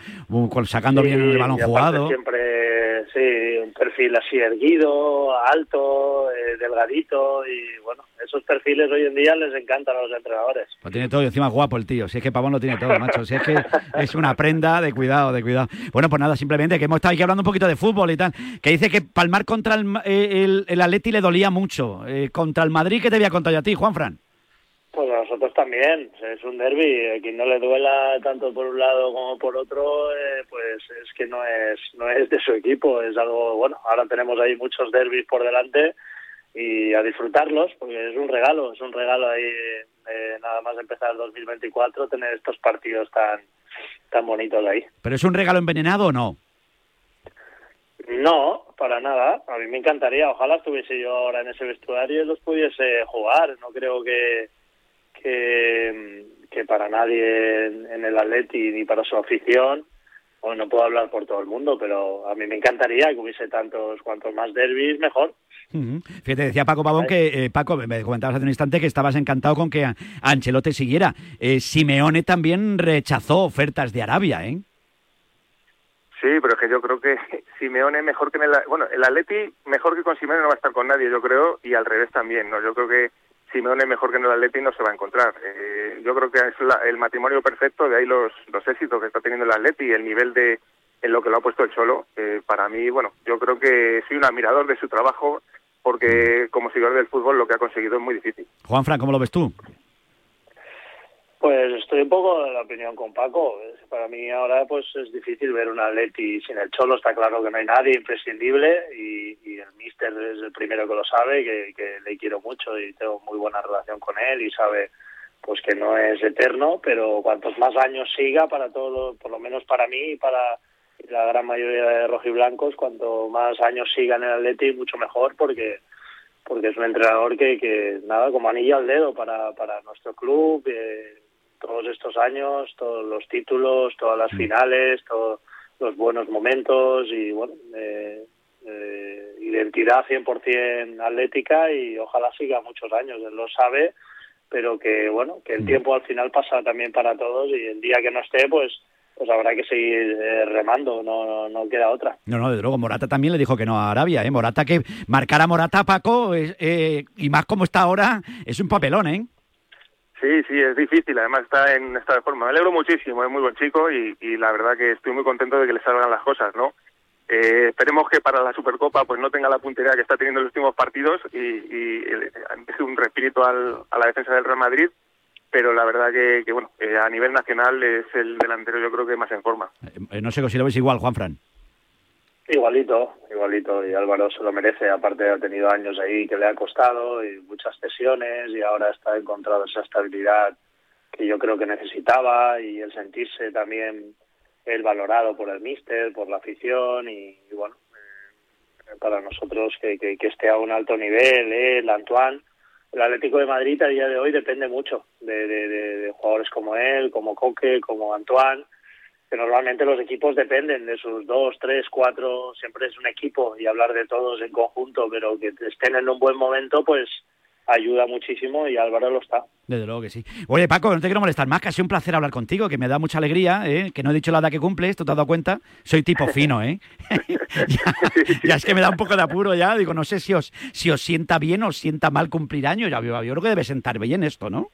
E: sacando
K: Sí,
E: bien el balón jugado.
K: Siempre, sí, un perfil así erguido, alto, eh, delgadito y bueno, esos perfiles hoy en día les encantan a los entrenadores.
E: Lo tiene todo encima guapo el tío. Si es que Pavón lo tiene todo, macho. Si es que es una prenda de cuidado, de cuidado. Bueno, pues nada, simplemente que hemos estado aquí hablando un poquito de fútbol y tal. Que dice que palmar contra el, eh, el, Atleti le dolía mucho. Eh, contra el Madrid, ¿qué te voy a contar yo a ti, Juan Fran?
K: Pues a nosotros también, es un derby, a quien no le duela tanto por un lado como por otro, eh, pues es que no es no es de su equipo, es algo, bueno, ahora tenemos ahí muchos derbis por delante y a disfrutarlos, porque es un regalo, es un regalo ahí, eh, nada más empezar el 2024, tener estos partidos tan tan bonitos ahí.
E: ¿Pero es un regalo envenenado o no?
K: No, para nada. A mí me encantaría. Ojalá estuviese yo ahora en ese vestuario y los pudiese jugar. No creo que que, que para nadie en, en el Atleti ni para su afición. Bueno, no puedo hablar por todo el mundo, pero a mí me encantaría que hubiese tantos cuantos más derbis mejor.
E: Fíjate, decía Paco Pavón que, eh, Paco, me comentabas hace un instante que estabas encantado con que a- Ancelotti siguiera. Eh, Simeone también rechazó ofertas de Arabia, ¿eh?
J: Sí, pero es que yo creo que Simeone mejor que en el... Bueno, el Atleti mejor que con Simeone no va a estar con nadie, yo creo, y al revés también, ¿no? Yo creo que Simeone mejor que en el Atleti no se va a encontrar. Eh, yo creo que es la- el matrimonio perfecto, de ahí los, los éxitos que está teniendo el Atleti y el nivel de en lo que lo ha puesto el Cholo. Eh, para mí, bueno, yo creo que soy un admirador de su trabajo porque como seguidor del fútbol lo que ha conseguido es muy difícil.
E: Juan Fran, ¿cómo lo ves tú?
K: Pues estoy un poco de la opinión con Paco. Para mí ahora pues es difícil ver un Atleti sin el Cholo. Está claro que no hay nadie imprescindible y, y el Mister es el primero que lo sabe, que, que le quiero mucho y tengo muy buena relación con él y sabe pues que no es eterno, pero cuantos más años siga para todo, por lo menos para mí y para la gran mayoría de rojiblancos, cuanto más años siga en el Atleti mucho mejor porque porque es un entrenador que, que nada, como anillo al dedo para, para nuestro club, eh, todos estos años, todos los títulos, todas las finales, todos los buenos momentos y bueno, eh, eh, identidad 100% atlética y ojalá siga muchos años, él lo sabe, pero que bueno, que el tiempo al final pasa también para todos y el día que no esté, pues pues habrá que seguir eh, remando, no, no, no queda otra.
E: No, no, de luego, Morata también le dijo que no a Arabia, ¿eh? Morata que marcar a Morata, Paco, eh, y más como está ahora, es un papelón, ¿eh?
J: Sí, sí, es difícil. Además está en esta forma. Me alegro muchísimo, es muy buen chico y, la verdad que estoy muy contento de que le salgan las cosas, ¿no? Eh, esperemos que para la Supercopa pues no tenga la puntería que está teniendo en los últimos partidos y, y eh, un respiro al, a la defensa del Real Madrid, pero la verdad que, bueno, eh, a nivel nacional es el delantero yo creo que más en forma.
E: Eh, no sé si lo ves igual, Juan Fran.
K: Igualito, igualito, y Álvaro se lo merece, aparte ha tenido años ahí que le ha costado y muchas sesiones y ahora está encontrado esa estabilidad que yo creo que necesitaba y el sentirse también el valorado por el míster, por la afición y, bueno, eh, para nosotros que, que, esté a un alto nivel, él, Antoine, el Atlético de Madrid a día de hoy depende mucho de, de jugadores como él, como Coque, como Antoine, que normalmente los equipos dependen de sus dos, tres, cuatro, siempre es un equipo y hablar de todos en conjunto, pero que estén en un buen momento, pues ayuda muchísimo y Álvaro lo está.
E: Desde luego que sí. Oye, Paco, no te quiero molestar más, que ha sido un placer hablar contigo, que me da mucha alegría, ¿eh? que no he dicho la edad que cumples, ¿tú te has dado cuenta? Soy tipo fino, ¿eh? ya, ya es que me da un poco de apuro ya, digo, no sé si os, si os sienta bien o os sienta mal cumplir años, ya, yo, yo creo que debe sentar bien esto, ¿no?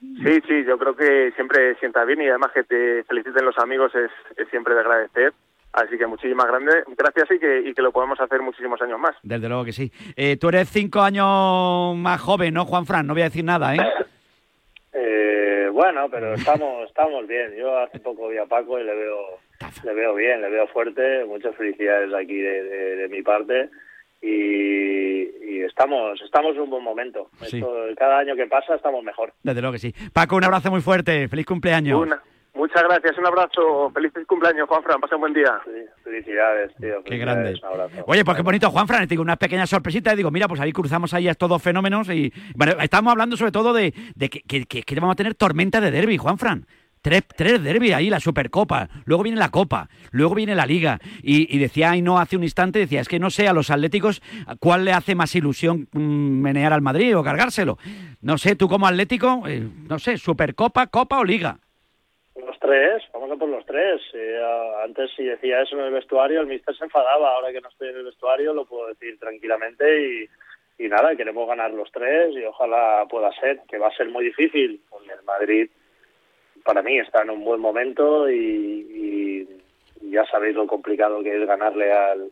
J: Sí, sí, yo creo que siempre sienta bien y además que te feliciten los amigos es, es siempre de agradecer. Así que muchísimas gracias y que, y que lo podemos hacer muchísimos años más.
E: Desde luego que sí. Eh, tú eres cinco años más joven, ¿no, Juan Fran? No voy a decir nada, ¿eh?
K: Eh, bueno, pero estamos estamos bien. Yo hace poco vi a Paco y le veo le veo bien, le veo fuerte. Muchas felicidades aquí de, de, de mi parte y, y estamos estamos en un buen momento.
E: Sí.
K: Esto, cada año que pasa estamos mejor.
E: Desde luego que sí. Paco, un abrazo muy fuerte. Feliz cumpleaños.
J: Una- muchas gracias, un abrazo, feliz cumpleaños, Juanfran, pasa un buen día.
K: Felicidades, tío.
E: Qué grande. Oye, pues qué bonito, Juanfran. Te digo una pequeña sorpresita. Digo, mira, pues ahí cruzamos ahí a estos dos fenómenos. Y bueno, estamos hablando sobre todo de, de que, que, que- que vamos a tener tormenta de derby, Juanfran. Tres, tres derby ahí, la Supercopa, luego viene la Copa, luego viene la Liga. Y, y decía no hace un instante, decía, es que no sé a los atléticos cuál le hace más ilusión mm, menear al Madrid o cargárselo. No sé, tú como atlético, eh, no sé, Supercopa, Copa o Liga.
K: Los tres, vamos a por los tres. Eh, antes si decía eso en el vestuario, el mister se enfadaba. Ahora que no estoy en el vestuario, lo puedo decir tranquilamente y, y nada, queremos ganar los tres y ojalá pueda ser, que va a ser muy difícil. Porque el Madrid, para mí, está en un buen momento y, ya sabéis lo complicado que es ganarle al,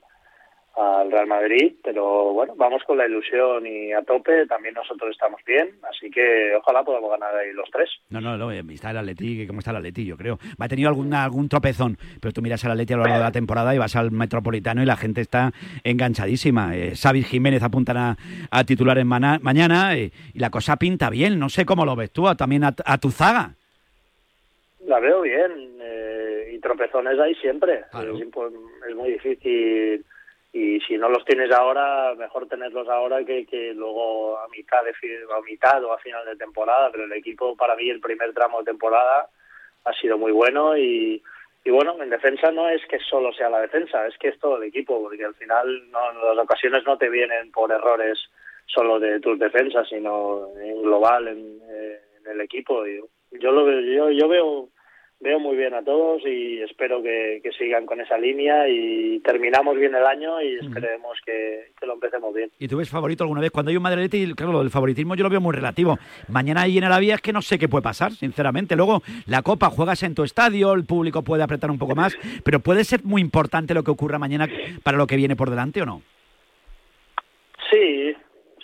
K: al Real Madrid, pero bueno, vamos con la ilusión y a tope, también nosotros estamos bien, así que ojalá podamos ganar ahí los tres.
E: No, no, no, eh, está el Atleti, ¿cómo está el Atleti? Yo creo. Va a tenido alguna, algún tropezón, pero tú miras al Atleti a lo largo de la temporada y vas al Metropolitano y la gente está enganchadísima. Eh, Jiménez apuntan a, titular en mañana eh, y la cosa pinta bien. No sé cómo lo ves tú, también a, a tu zaga.
K: La veo bien eh, y tropezones hay siempre. Es, muy difícil y si no los tienes ahora, mejor tenerlos ahora que, que luego a mitad, de, a mitad o a final de temporada. Pero el equipo, para mí, el primer tramo de temporada ha sido muy bueno y, y bueno, en defensa no es que solo sea la defensa, es que es todo el equipo, porque al final no, las ocasiones no te vienen por errores solo de tus defensas, sino en global en, eh, en el equipo. Y yo lo veo, yo, yo veo veo muy bien a todos y espero que, que sigan con esa línea y terminamos bien el año y esperemos que, que lo empecemos bien.
E: ¿Y tú ves favorito alguna vez? Cuando hay un Madrid claro, lo del favoritismo yo lo veo muy relativo. Mañana ahí en Arabia es que no sé qué puede pasar, sinceramente. Luego, la Copa juegas en tu estadio, el público puede apretar un poco más, pero puede ser muy importante lo que ocurra mañana para lo que viene por delante o no.
K: Sí,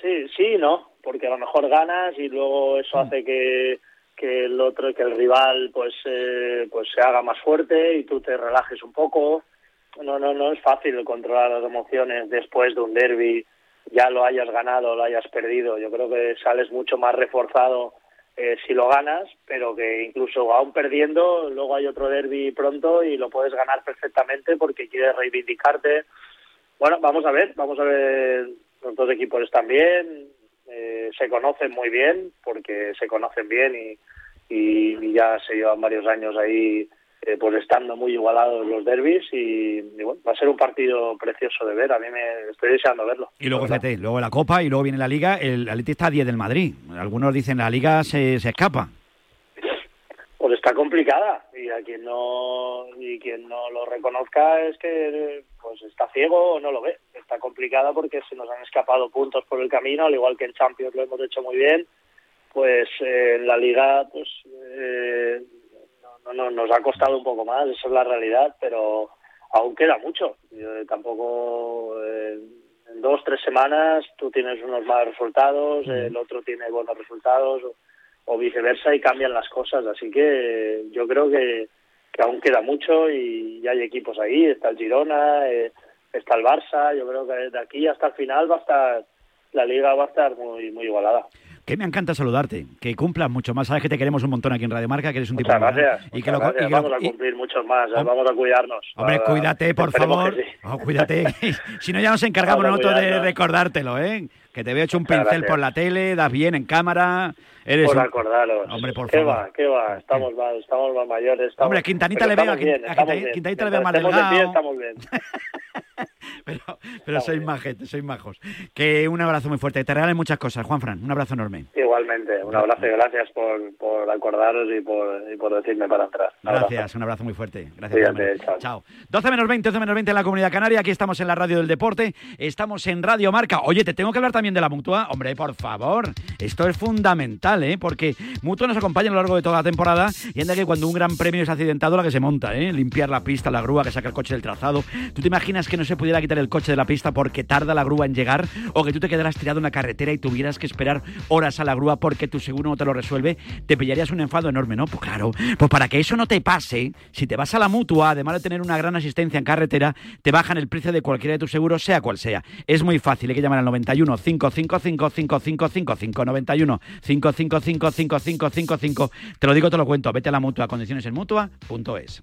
K: sí, sí, y no, porque a lo mejor ganas y luego eso hace que, que el otro, que el rival, pues, eh, pues se haga más fuerte y tú te relajes un poco. No, no, no es fácil controlar las emociones después de un derby, ya lo hayas ganado lo hayas perdido. Yo creo que sales mucho más reforzado eh, si lo ganas, pero que incluso aún perdiendo, luego hay otro derby pronto y lo puedes ganar perfectamente porque quieres reivindicarte. Bueno, vamos a ver, vamos a ver, los dos equipos están bien, eh, se conocen muy bien, porque se conocen bien y, y, y ya se llevan varios años ahí eh, pues estando muy igualados los derbis y, y bueno, va a ser un partido precioso de ver, a mí me estoy deseando verlo.
E: Y luego, fíjate, luego la Copa y luego viene la Liga. El Atleti está a 10 del Madrid. Algunos dicen la Liga se, se escapa.
K: Pues está complicada y a quien no y quien no lo reconozca es que pues está ciego o no lo ve. Está complicada porque se nos han escapado puntos por el camino, al igual que en Champions lo hemos hecho muy bien. Pues eh, en la Liga pues eh, no, no, nos ha costado un poco más, esa es la realidad, pero aún queda mucho. Yo tampoco eh, en dos tres semanas tú tienes unos malos resultados, el otro tiene buenos resultados o, viceversa y cambian las cosas. Así que yo creo que, que aún queda mucho y ya hay equipos ahí. Está el Girona, eh, está el Barça. Yo creo que de aquí hasta el final va a estar la liga va a estar muy muy igualada.
E: Que me encanta saludarte, que cumplas mucho más. Sabes que te queremos un montón aquí en Radio Marca, que eres un tipo
K: Muchas gracias.
E: Y que lo, y que lo-
K: vamos a cumplir muchos más. vamos a cuidarnos.
E: Hombre,
K: Ahora,
E: cuídate, por favor.
K: sí.
E: Oh, cuídate. si no, ya nos encargamos nosotros de recordártelo, ¿eh? Que te veo hecho un pincel
K: gracias.
E: por la tele, das bien en cámara. Eres
K: Por
E: un-
K: acordaros.
E: Hombre, por
K: ¿Qué
E: favor.
K: va? ¿Qué va? Estamos más, estamos más mayores. Estamos,
E: Hombre, a Quintanita
K: pero
E: le veo, a
K: bien,
E: Quin- a
K: estamos
E: Quinta-
K: bien.
E: Quintanita le veo más
K: pie,
E: delgado.
K: estamos bien.
E: Pero sois majetes, sois majos. Que un abrazo muy fuerte. Te regalen muchas cosas, Juanfran. Un abrazo enorme.
K: Igualmente, un abrazo y gracias por, por acordaros y por, y por decirme para entrar. Un abrazo.
E: Gracias, un abrazo muy fuerte. Gracias.
K: Cuídate,
E: Carmen. chao. 12 menos 20, 12 menos 20 en la Comunidad Canaria. Aquí estamos en la Radio del Deporte. Estamos en Radio Marca. Oye, te tengo que hablar también de la Mutua. Hombre, por favor. Esto es fundamental, ¿eh? Porque Mutua nos acompaña a lo largo de toda la temporada y anda que cuando un gran premio es accidentado, la que se monta, ¿eh? Limpiar la pista, la grúa que saca el coche del trazado. ¿Tú te imaginas que no se pudiera pudiera quitar el coche de la pista porque tarda la grúa en llegar o que tú te quedaras tirado en la carretera y tuvieras que esperar horas a la grúa porque tu seguro no te lo resuelve, te pillarías un enfado enorme, ¿no? Pues claro, pues para que eso no te pase, si te vas a la mutua, además de tener una gran asistencia en carretera, te bajan el precio de cualquiera de tus seguros, sea cual sea. Es muy fácil, hay que llamar al 91 555 5555 91 555 5555. Te lo digo, te lo cuento. Vete a la mutua, condiciones mutua.es.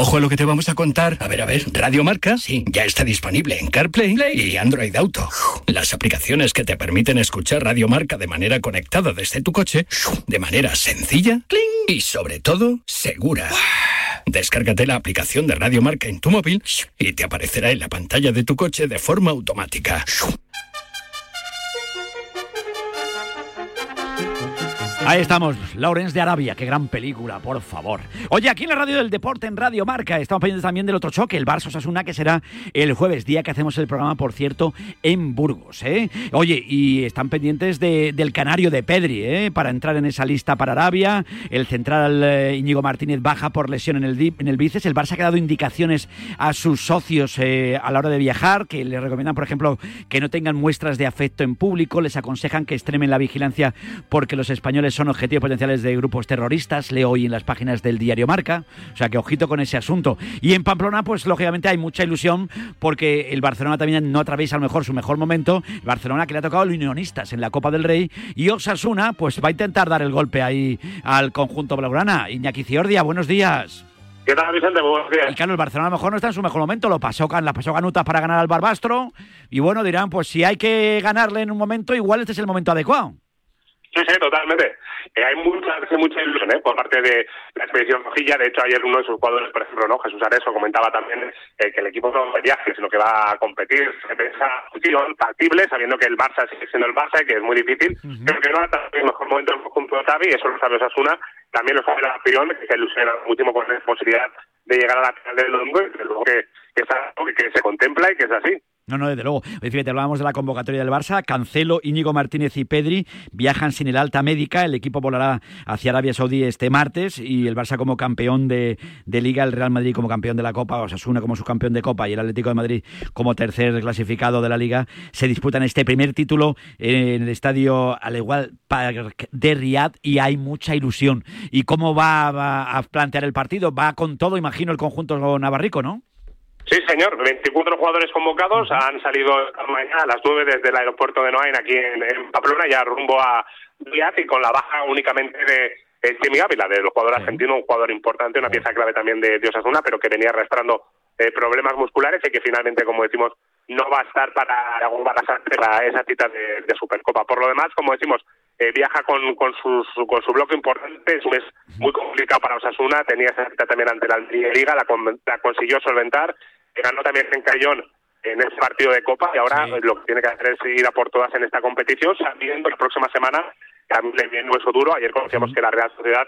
L: Ojo a lo que te vamos a contar. A ver, a ver, Radio Marca, sí, ya está disponible en CarPlay y Android Auto. Las aplicaciones que te permiten escuchar Radio Marca de manera conectada desde tu coche, de manera sencilla y sobre todo segura. Descárgate la aplicación de Radio Marca en tu móvil y te aparecerá en la pantalla de tu coche de forma automática.
E: Ahí estamos, Lawrence de Arabia, qué gran película, por favor. Oye, aquí en la radio del deporte, en Radio Marca, estamos pendientes también del otro choque, el Barça Osasuna, que será el jueves, día que hacemos el programa, por cierto, en Burgos. ¿eh? Oye, y están pendientes de- del canario de Pedri, ¿eh? para entrar en esa lista para Arabia. El central eh, Íñigo Martínez baja por lesión en el, en el bíceps. El Barça ha dado indicaciones a sus socios eh, a la hora de viajar, que les recomiendan, por ejemplo, que no tengan muestras de afecto en público, les aconsejan que extremen la vigilancia porque los españoles son objetivos potenciales de grupos terroristas, leo hoy en las páginas del diario Marca, o sea que ojito con ese asunto. Y en Pamplona, pues lógicamente hay mucha ilusión porque el Barcelona también no atraviesa a lo mejor su mejor momento, el Barcelona que le ha tocado los unionistas en la Copa del Rey y Osasuna pues va a intentar dar el golpe ahí al conjunto blaugrana. Iñaki Ciordia, buenos días.
M: ¿Qué tal, Vicente? Buenos días.
E: Y claro, el Barcelona a lo mejor no está en su mejor momento, lo pasó, can- la pasó Canutas para ganar al Barbastro y bueno, dirán, pues si hay que ganarle en un momento, igual este es el momento adecuado.
M: Sí, sí, totalmente. Eh, hay mucha, mucha ilusión ¿eh? por parte de la expedición rojilla. De hecho, ayer uno de sus jugadores, por ejemplo, no Jesús Areso, comentaba también eh, que el equipo no va viaje, sino que va a competir. Se piensa opción factible, sabiendo que el Barça sigue siendo el Barça y que es muy difícil. Creo que no está en el mejor momento el conjunto de Xavi, eso lo sabe Osasuna. También lo sabe la afición, que se ilusiona muchísimo con la posibilidad de llegar a la final del domingo que que, que se contempla y que es así.
E: No, no, desde luego. Fíjate, hablábamos de la convocatoria del Barça. Cancelo, Íñigo Martínez y Pedri viajan sin el alta médica. El equipo volará hacia Arabia Saudí este martes y el Barça como campeón de, de Liga, el Real Madrid como campeón de la Copa, Osasuna como subcampeón de Copa y el Atlético de Madrid como tercer clasificado de la Liga, se disputan este primer título en el estadio al igual de Riyadh y hay mucha ilusión. ¿Y cómo va, va a plantear el partido? Va con todo, imagino, el conjunto navarrico, ¿no?
M: Sí, señor. 24 jugadores convocados. Han salido mañana a las 9 desde el aeropuerto de Noain aquí en, en Pamplona, ya rumbo a Riyadh y con la baja únicamente de el Chimi Ávila, del jugador argentino, un jugador importante, una pieza clave también de, de Osasuna, pero que venía arrastrando eh, problemas musculares y que finalmente, como decimos, no va a estar para para esa cita de, de Supercopa. Por lo demás, como decimos, eh, viaja con, con, su, su- con su bloque importante, es un mes muy complicado para Osasuna, tenía esa cita también ante la Liga, la, la consiguió solventar, ganó también en Cayón en ese partido de Copa y ahora lo que tiene que hacer es ir a por todas en esta competición, sabiendo que la próxima semana también le viene hueso duro. Ayer conocíamos que la Real Sociedad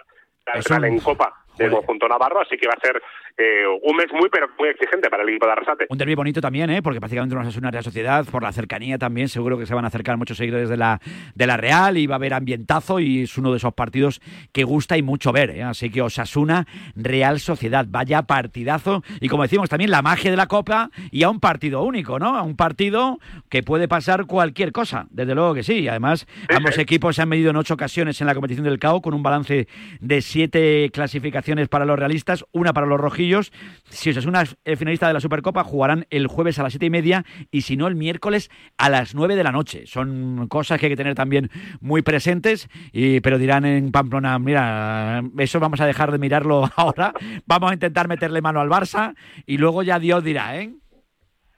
E: un-
M: en Copa del conjunto navarro, así que va a ser eh, un mes muy, pero muy exigente para el equipo de Arrasate.
E: Un derbi bonito también, ¿eh? porque prácticamente no es una Real Sociedad, por la cercanía también, seguro que se van a acercar muchos seguidores de la, de la Real y va a haber ambientazo y es uno de esos partidos que gusta y mucho ver. ¿eh? Así que Osasuna, Real Sociedad, vaya partidazo. Y como decimos, también la magia de la Copa y a un partido único, ¿no? A un partido que puede pasar cualquier cosa, desde luego que sí. Además, ambos equipos se han medido en ocho ocasiones en la competición del CAO con un balance de siete clasificaciones para los realistas, una para los rojillos. Si Osasuna es el finalista de la Supercopa, jugarán el jueves a las siete y media y si no, el miércoles a las nueve de la noche. Son cosas que hay que tener también muy presentes, y, pero dirán en Pamplona, mira, eso vamos a dejar de mirarlo ahora, vamos a intentar meterle mano al Barça y luego ya Dios dirá, ¿eh?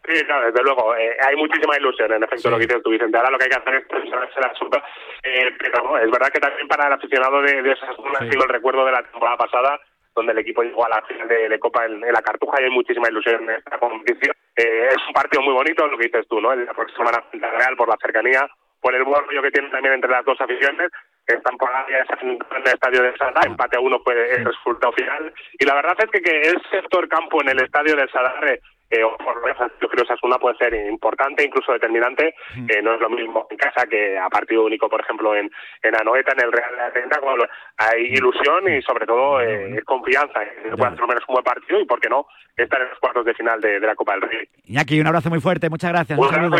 M: Sí, claro, desde luego. eh, hay muchísima ilusión, en efecto, lo que dices tú, Vicente. Ahora lo que hay que hacer es presionarse la suba. Eh, pero no, es verdad que también para el aficionado de, de Osasuna ha sido el recuerdo de la temporada pasada, donde el equipo llegó a la final de, de Copa en, en la Cartuja y hay muchísima ilusión en esta competición. Eh, es un partido muy bonito, lo que dices tú, ¿no? La próxima semana Real por la cercanía, por el buen rollo que tiene también entre las dos aficiones. que Están por ahí en el estadio de Sadar, empate a uno fue el resultado final. Y la verdad es que, que el sector campo en el estadio del Sadar eh, o por lo menos yo creo que Osasuna puede ser importante, incluso determinante. Eh, no es lo mismo en casa que a partido único, por ejemplo, en, en Anoeta, en el Real de Atenta, cuando hay ilusión y sobre todo eh, confianza en que pueda hacer menos un buen partido y, por qué no, estar en los cuartos de final de, de la Copa del Rey.
E: Iñaki, un abrazo muy fuerte, muchas gracias.
M: Un
E: un saludo.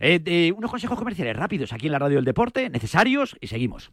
E: Eh, eh, unos consejos comerciales rápidos aquí en la radio del deporte, necesarios y seguimos.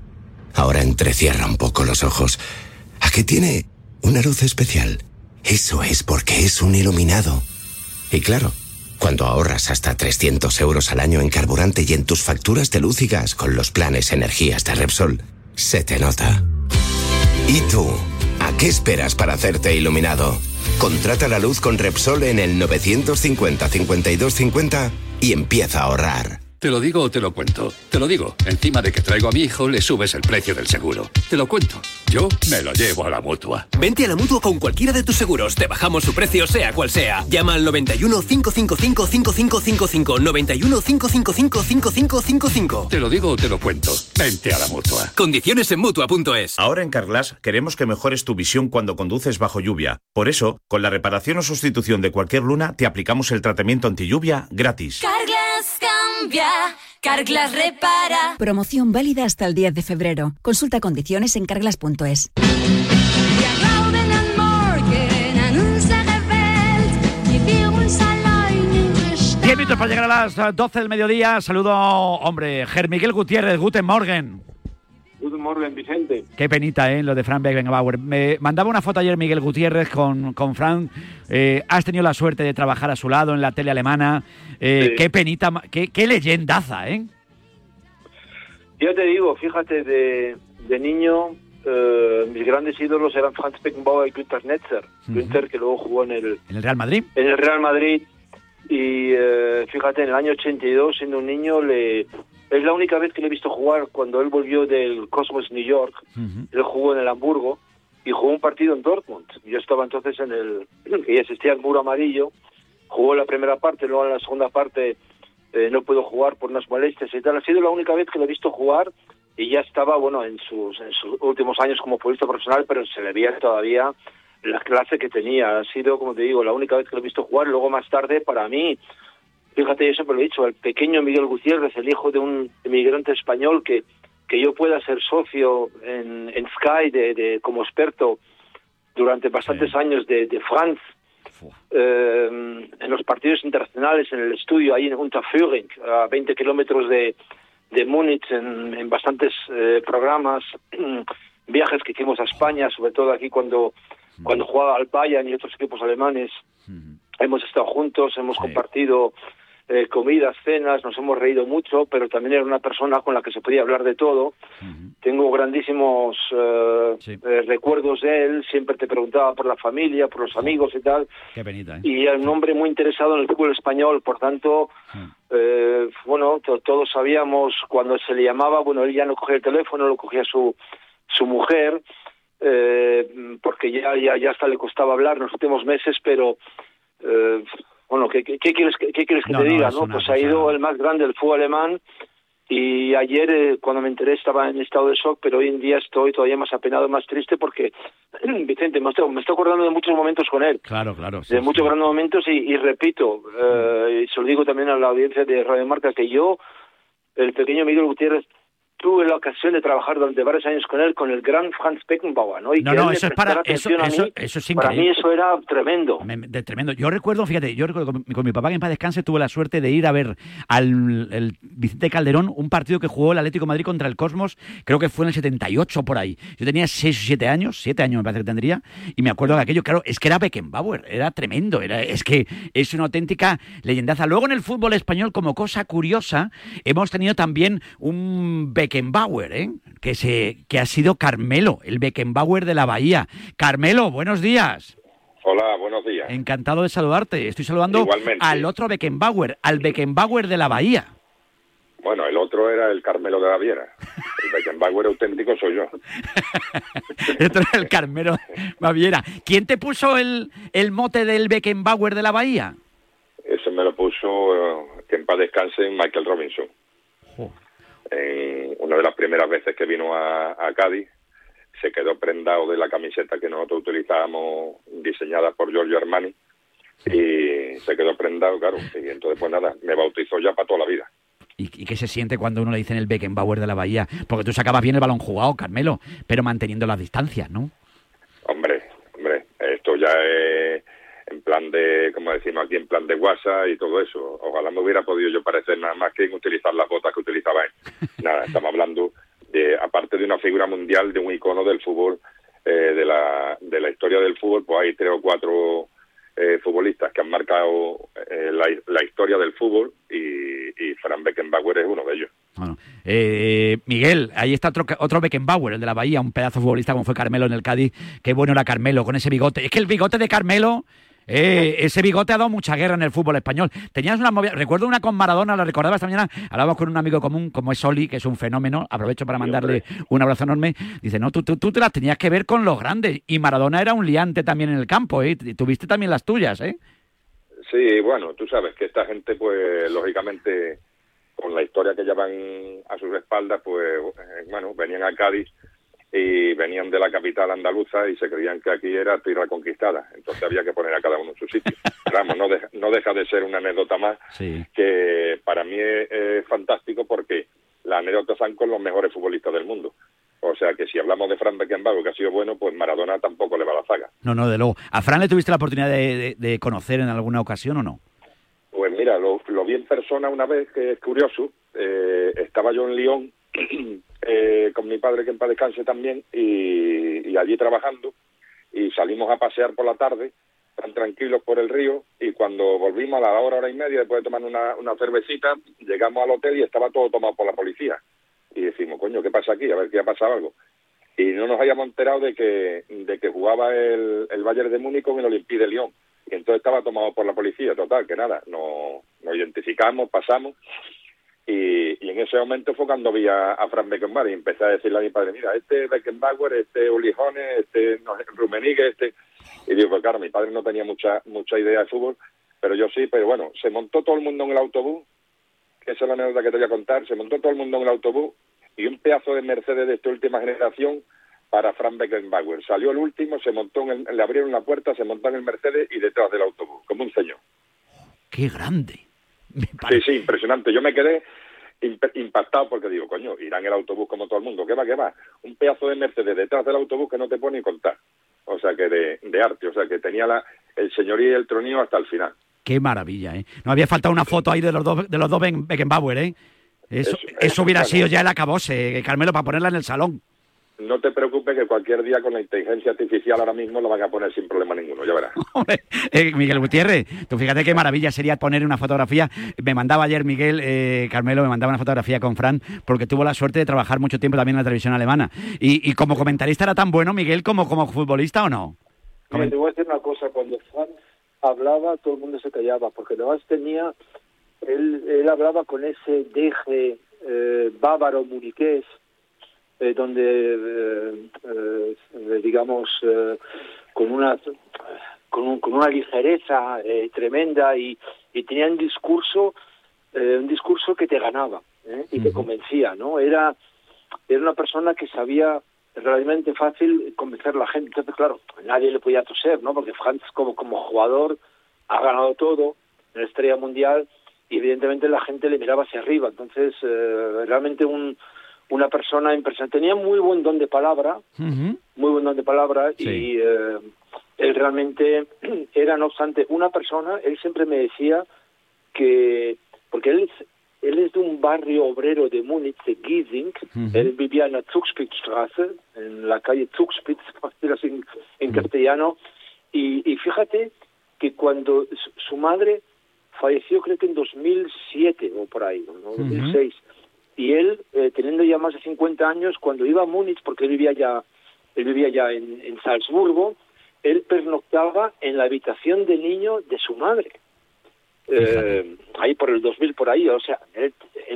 N: Ahora entrecierra un poco los ojos. ¿A qué tiene una luz especial? Eso es porque es un iluminado. Y claro, cuando ahorras hasta 300 euros al año en carburante y en tus facturas de luz y gas con los planes energías de Repsol, se te nota. ¿Y tú? ¿A qué esperas para hacerte iluminado? Contrata la luz con Repsol en el 950 52 50 y empieza a ahorrar.
A: Te lo digo o te lo cuento. Te lo digo. Encima de que traigo a mi hijo, le subes el precio del seguro. Te lo cuento. Yo me lo llevo a la mutua.
O: Vente a la mutua con cualquiera de tus seguros. Te bajamos su precio, sea cual sea. Llama al 91 555 5555. 91 555 5555.
A: Te lo digo o te lo cuento. Vente a la mutua.
O: Condiciones en mutua.es.
P: Ahora en Carglass queremos que mejores tu visión cuando conduces bajo lluvia. Por eso, con la reparación o sustitución de cualquier luna, te aplicamos el tratamiento anti lluvia gratis.
B: Carglass cambia, Carglass repara.
Q: Promoción válida hasta el 10 de febrero. Consulta condiciones en carglass.es.
E: Diez minutos para llegar a las eh, 12 del mediodía. Saludo, hombre, Ger Miguel Gutiérrez, Guten Morgen.
R: Guten Morgen, Vicente.
E: Qué penita, ¿eh? Lo de Fran Beckenbauer. Me mandaba una foto ayer Miguel Gutiérrez con, con Fran. Eh, has tenido la suerte de trabajar a su lado en la tele alemana. Eh,
R: Sí.
E: Qué penita, qué, qué leyendaza, ¿eh?
R: Ya te digo, fíjate, de, de niño eh, mis grandes ídolos eran Franz Beckenbauer y Günter Netzer. Günter que luego jugó en el,
E: En el Real Madrid.
R: en el Real Madrid y eh, fíjate, en el año 82, siendo un niño, le es la única vez que le he visto jugar cuando él volvió del Cosmos New York. Él jugó en el Hamburgo y jugó un partido en Dortmund. Yo estaba entonces en el que ya existía el muro amarillo. Jugó la primera parte, luego en la segunda parte eh, no pudo jugar por unas molestias y tal. Ha sido la única vez que lo he visto jugar y ya estaba, bueno, en sus, en sus últimos años como futbolista profesional, pero se le veía todavía la clase que tenía. Ha sido, como te digo, la única vez que lo he visto jugar. Luego más tarde, para mí, fíjate, yo siempre lo he dicho, el pequeño Miguel Gutiérrez, el hijo de un inmigrante español que, que yo pueda ser socio en, en Sky de, de- como experto durante bastantes años de, de Franz, eh, en los partidos internacionales, en el estudio, ahí en Unterföhring, a 20 kilómetros de, de Múnich, en, en bastantes eh, programas, viajes que hicimos a España, sobre todo aquí cuando, cuando jugaba al Bayern y otros equipos alemanes. Hemos estado juntos, hemos compartido eh, comidas, cenas, nos hemos reído mucho, pero también era una persona con la que se podía hablar de todo. Tengo grandísimos eh, eh, recuerdos de él, siempre te preguntaba por la familia, por los amigos y tal.
E: Qué penita.
R: Y era un hombre muy interesado en el fútbol español, por tanto, eh, bueno, to- todos sabíamos cuando se le llamaba, bueno, él ya no cogía el teléfono, lo cogía su, su mujer, porque ya, ya, ya hasta le costaba hablar en los últimos meses, pero eh, bueno, ¿qué, qué, qué quieres, que- qué quieres que
E: No,
R: te
E: no,
R: diga? ¿no? Pues ha ido el más grande del fútbol alemán y ayer eh, cuando me enteré estaba en estado de shock, pero hoy en día estoy todavía más apenado, más triste porque, Vicente, me estoy, me estoy acordando de muchos momentos con él
E: Claro, claro. sí,
R: de
E: sí.
R: muchos grandes momentos y, y repito, eh, y se lo digo también a la audiencia de Radio Marca, que yo, el pequeño Miguel Gutiérrez, tuve la ocasión de trabajar durante varios años con él, con el gran Franz Beckenbauer, ¿no? Y
E: No,
R: que
E: no, eso es para- eso- eso-
R: mí,
E: eso es
R: Para mí eso era tremendo.
E: Me- de tremendo. Yo recuerdo, fíjate, yo recuerdo con, mi- con mi papá que en paz descanse tuve la suerte de ir a ver al el Vicente Calderón un partido que jugó el Atlético de Madrid contra el Cosmos, creo que fue en el 78 por ahí. Yo tenía 6 o 7 años, 7 años me parece que tendría, y me acuerdo de aquello, claro, es que era Beckenbauer, era tremendo, era, es que es una auténtica leyendaza. Luego en el fútbol español, como cosa curiosa, hemos tenido también un Beckenbauer, ¿eh? que, se, que ha sido Carmelo, el Beckenbauer de la Bahía. Carmelo, buenos días.
S: Hola, buenos días.
E: Encantado de saludarte. Estoy saludando
S: Igualmente.
E: al otro Beckenbauer, al Beckenbauer de la Bahía.
S: Bueno, el otro era el Carmelo de la Viera. El Beckenbauer auténtico soy yo.
E: El otro era el Carmelo Baviera. ¿Quién te puso el, el mote del Beckenbauer de la Bahía?
S: Ese me lo puso, eh, que en paz descanse, Michael Robinson. En una de las primeras veces que vino a, a Cádiz, se quedó prendado de la camiseta que nosotros utilizábamos, diseñada por Giorgio Armani, y se quedó prendado, claro. Y entonces, pues nada, me bautizó ya para toda la vida.
E: ¿Y, qué se siente cuando uno le dice en el Beckenbauer de la Bahía? Porque tú sacabas bien el balón jugado, Carmelo, pero manteniendo las distancias, ¿no?
S: Hombre, hombre, esto ya es en plan de, como decimos aquí, en plan de WhatsApp y todo eso. Ojalá me hubiera podido yo parecer nada más que en utilizar las botas que utilizaba él. Nada, estamos hablando de, aparte de una figura mundial, de un icono del fútbol, eh, de, la, de la historia del fútbol, pues hay tres o cuatro eh, futbolistas que han marcado eh, la, la historia del fútbol y, y Frank Beckenbauer es uno de ellos.
E: Bueno, eh, Miguel, ahí está otro, otro Beckenbauer, el de la Bahía, un pedazo de futbolista como fue Carmelo en el Cádiz. Qué bueno era Carmelo con ese bigote. Es que el bigote de Carmelo, eh, ese bigote ha dado mucha guerra en el fútbol español. Tenías una movida, recuerdo una con Maradona, la recordaba esta mañana, hablábamos con un amigo común como es Oli, que es un fenómeno, aprovecho para mandarle un abrazo enorme. Dice, no, tú, tú, tú te las tenías que ver con los grandes. Y Maradona era un liante también en el campo, ¿eh? Tuviste también las tuyas, ¿eh?
S: Sí, bueno, tú sabes que esta gente, pues, lógicamente, con la historia que llevan a sus espaldas, pues, eh, bueno, venían a Cádiz y venían de la capital andaluza y se creían que aquí era tierra conquistada. Entonces había que poner a cada uno en su sitio. Vamos, no deja, no deja de ser una anécdota más
E: Sí.
S: que para mí es, es fantástico porque las anécdotas son con los mejores futbolistas del mundo. O sea que si hablamos de Fran Beckenbauer, que ha sido bueno, pues Maradona tampoco le va la zaga.
E: No, no, de luego. ¿A Fran le tuviste la oportunidad de, de- de conocer en alguna ocasión o no?
S: Pues mira, lo, lo vi en persona una vez, que es curioso. Eh, estaba yo en Lyon eh, con mi padre, que en paz descanse también, y, allí trabajando, y salimos a pasear por la tarde, tan tranquilos por el río, y cuando volvimos a la hora, hora y media, después de tomar una, una cervecita, llegamos al hotel y estaba todo tomado por la policía. Y decimos, coño, ¿qué pasa aquí? A ver si ha pasado algo. Y no nos habíamos enterado de que, de que jugaba el, el Bayern de Múnich con el Olympique de Lyon. Y entonces estaba tomado por la policía, total, que nada, nos, nos identificamos, pasamos, y, y en ese momento fue cuando vi a, a Frank Beckenbauer y empecé a decirle a mi padre, mira, este es Beckenbauer, este es Uli Hoeneß, este no sé, Rummenigge, este... Y digo, pues claro, mi padre no tenía mucha mucha idea de fútbol, pero yo sí, pero bueno, se montó todo el mundo en el autobús, esa es la anécdota que te voy a contar, se montó todo el mundo en el autobús y un pedazo de Mercedes de esta última generación para Frank Beckenbauer. Salió el último, se montó en el- le abrieron la puerta, se montó en el Mercedes y detrás del autobús, como un señor.
E: ¡Qué grande!
S: Sí, sí, impresionante. Yo me quedé imp- impactado porque digo, coño, irá en el autobús como todo el mundo. ¿Qué va, qué va? Un pedazo de Mercedes detrás del autobús que no te puedo ni contar. O sea, que de, de arte. O sea, que tenía la, el señorío y el tronío hasta el final.
E: Qué maravilla, ¿eh? No había faltado una foto ahí de los dos, de los dos Becken- Beckenbauer, ¿eh? Eso, eso, hubiera sido ya el acabose, eh, Carmelo, para ponerla en el salón.
S: No te preocupes que cualquier día con la inteligencia artificial ahora mismo lo van a poner sin problema ninguno, ya verás.
E: Eh, Miguel Gutiérrez, tú fíjate qué maravilla sería poner una fotografía. Me mandaba ayer Miguel, eh, Carmelo, me mandaba una fotografía con Fran, porque tuvo la suerte de trabajar mucho tiempo también en la televisión alemana. Y, y como comentarista era tan bueno, Miguel, como, como futbolista o no?
R: Mira, te voy a decir una cosa, cuando Franz hablaba, todo el mundo se callaba, porque además tenía, él, él hablaba con ese deje eh, bávaro muniqués, eh, donde, eh, eh, digamos, eh, con una con, un- con una ligereza eh, tremenda y, y tenía un discurso, un discurso que te ganaba ¿eh? y te convencía, ¿no? Era, era una persona que sabía realmente fácil convencer a la gente. Entonces, claro, nadie le podía toser, ¿no? Porque Franz, como, como jugador, ha ganado todo en la estrella mundial y evidentemente la gente le miraba hacia arriba. Entonces, eh, realmente un, una persona impresionante. Tenía muy buen don de palabra, muy buen don de palabra y eh, él realmente era, no obstante, una persona, él siempre me decía que, porque él es, él es de un barrio obrero de Múnich, de Giesing, él vivía en la Zugspitzstraße, en la calle Zugspitz, en, en castellano, y, y fíjate que cuando su, su madre falleció creo que en 2007 o por ahí, ¿no? 2006, y él, eh, teniendo ya más de 50 años, cuando iba a Múnich, porque él vivía ya, él vivía ya en, en Salzburgo, él pernoctaba en la habitación de niño de su madre. Eh, ahí por el 2000, por ahí, o sea...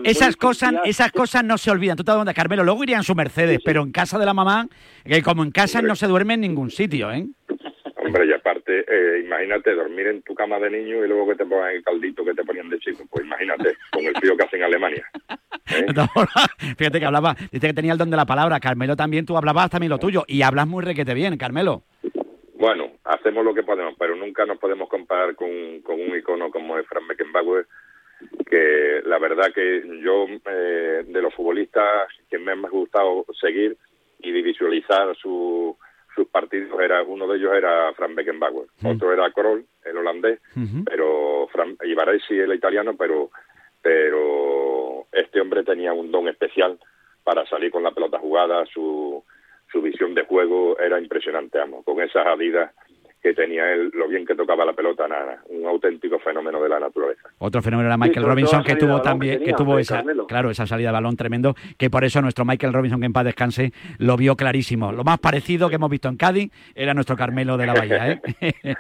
E: Esas cosas, esas cosas no se olvidan. Tú te cuenta, Carmelo, luego irían en su Mercedes, pero en casa de la mamá, que como en casa no se duerme en ningún sitio, ¿eh?
S: Hombre, y aparte, eh, imagínate dormir en tu cama de niño y luego que te pongan el caldito que te ponían de chico. Pues imagínate, con el frío que hace en Alemania.
E: Fíjate que hablaba, dice que tenía el don de la palabra. Carmelo también, tú hablabas también lo tuyo. Y hablas muy requete bien, Carmelo.
S: Bueno, hacemos lo que podemos, pero nunca nos podemos comparar con, con un icono como es Frank Beckenbauer, que la verdad que yo, eh, de los futbolistas que me ha gustado seguir y visualizar su- sus partidos, era uno de ellos era Frank Beckenbauer, otro era Kroll, el holandés, pero Fran, y Baresi, el italiano, pero pero este hombre tenía un don especial para salir con la pelota jugada, su, su visión de juego era impresionante, amo, con esas adidas que tenía él, lo bien que tocaba la pelota, nada, un auténtico fenómeno de la naturaleza.
E: Otro fenómeno era Michael Robinson que tuvo también,
S: que
E: tuvo esa,
S: Carmelo.
E: claro, esa salida de balón tremendo, que por eso nuestro Michael Robinson, que en paz descanse, lo vio clarísimo. Lo más parecido que hemos visto en Cádiz era nuestro Carmelo de la Bahía, ¿eh?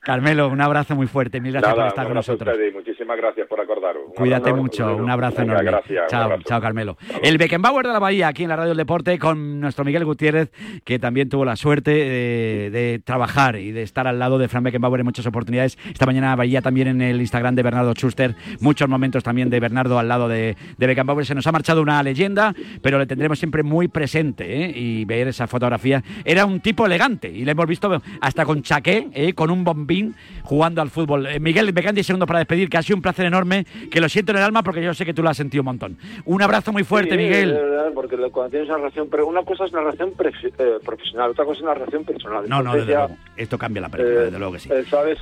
E: Carmelo, un abrazo muy fuerte. Mil gracias por estar
S: un
E: con
S: a
E: nosotros.
S: muchísimas gracias por acordaros. Un
E: Cuídate
S: abrazo,
E: mucho, un abrazo
S: Venga,
E: enorme.
S: Gracias,
E: chao,
S: abrazo.
E: chao, Carmelo. El Beckenbauer de la Bahía, aquí en la Radio del Deporte, con nuestro Miguel Gutiérrez, que también tuvo la suerte de, de trabajar y de estar al lado de Fran Beckenbauer en muchas oportunidades. Esta mañana Bahía también en el Instagram de Bernardo Schuster, muchos momentos también de Bernardo al lado de, de Beckenbauer. Se nos ha marchado una leyenda, pero le tendremos siempre muy presente ¿eh? y ver esa fotografía. Era un tipo elegante y le hemos visto hasta con chaqué, ¿eh? con un bombín, jugando al fútbol. Eh, Miguel, 10 segundos para despedir, que ha sido un placer enorme, que lo siento en el alma porque yo sé que tú lo has sentido un montón. Un abrazo muy fuerte,
R: Sí,
E: Miguel.
R: de verdad, porque cuando tienes una relación, pero una cosa es una relación prefi- eh, profesional, otra cosa es una relación personal.
E: No, no,
R: ya.
E: Esto cambia la película,
R: eh,
E: desde luego que sí.
R: eh, sabes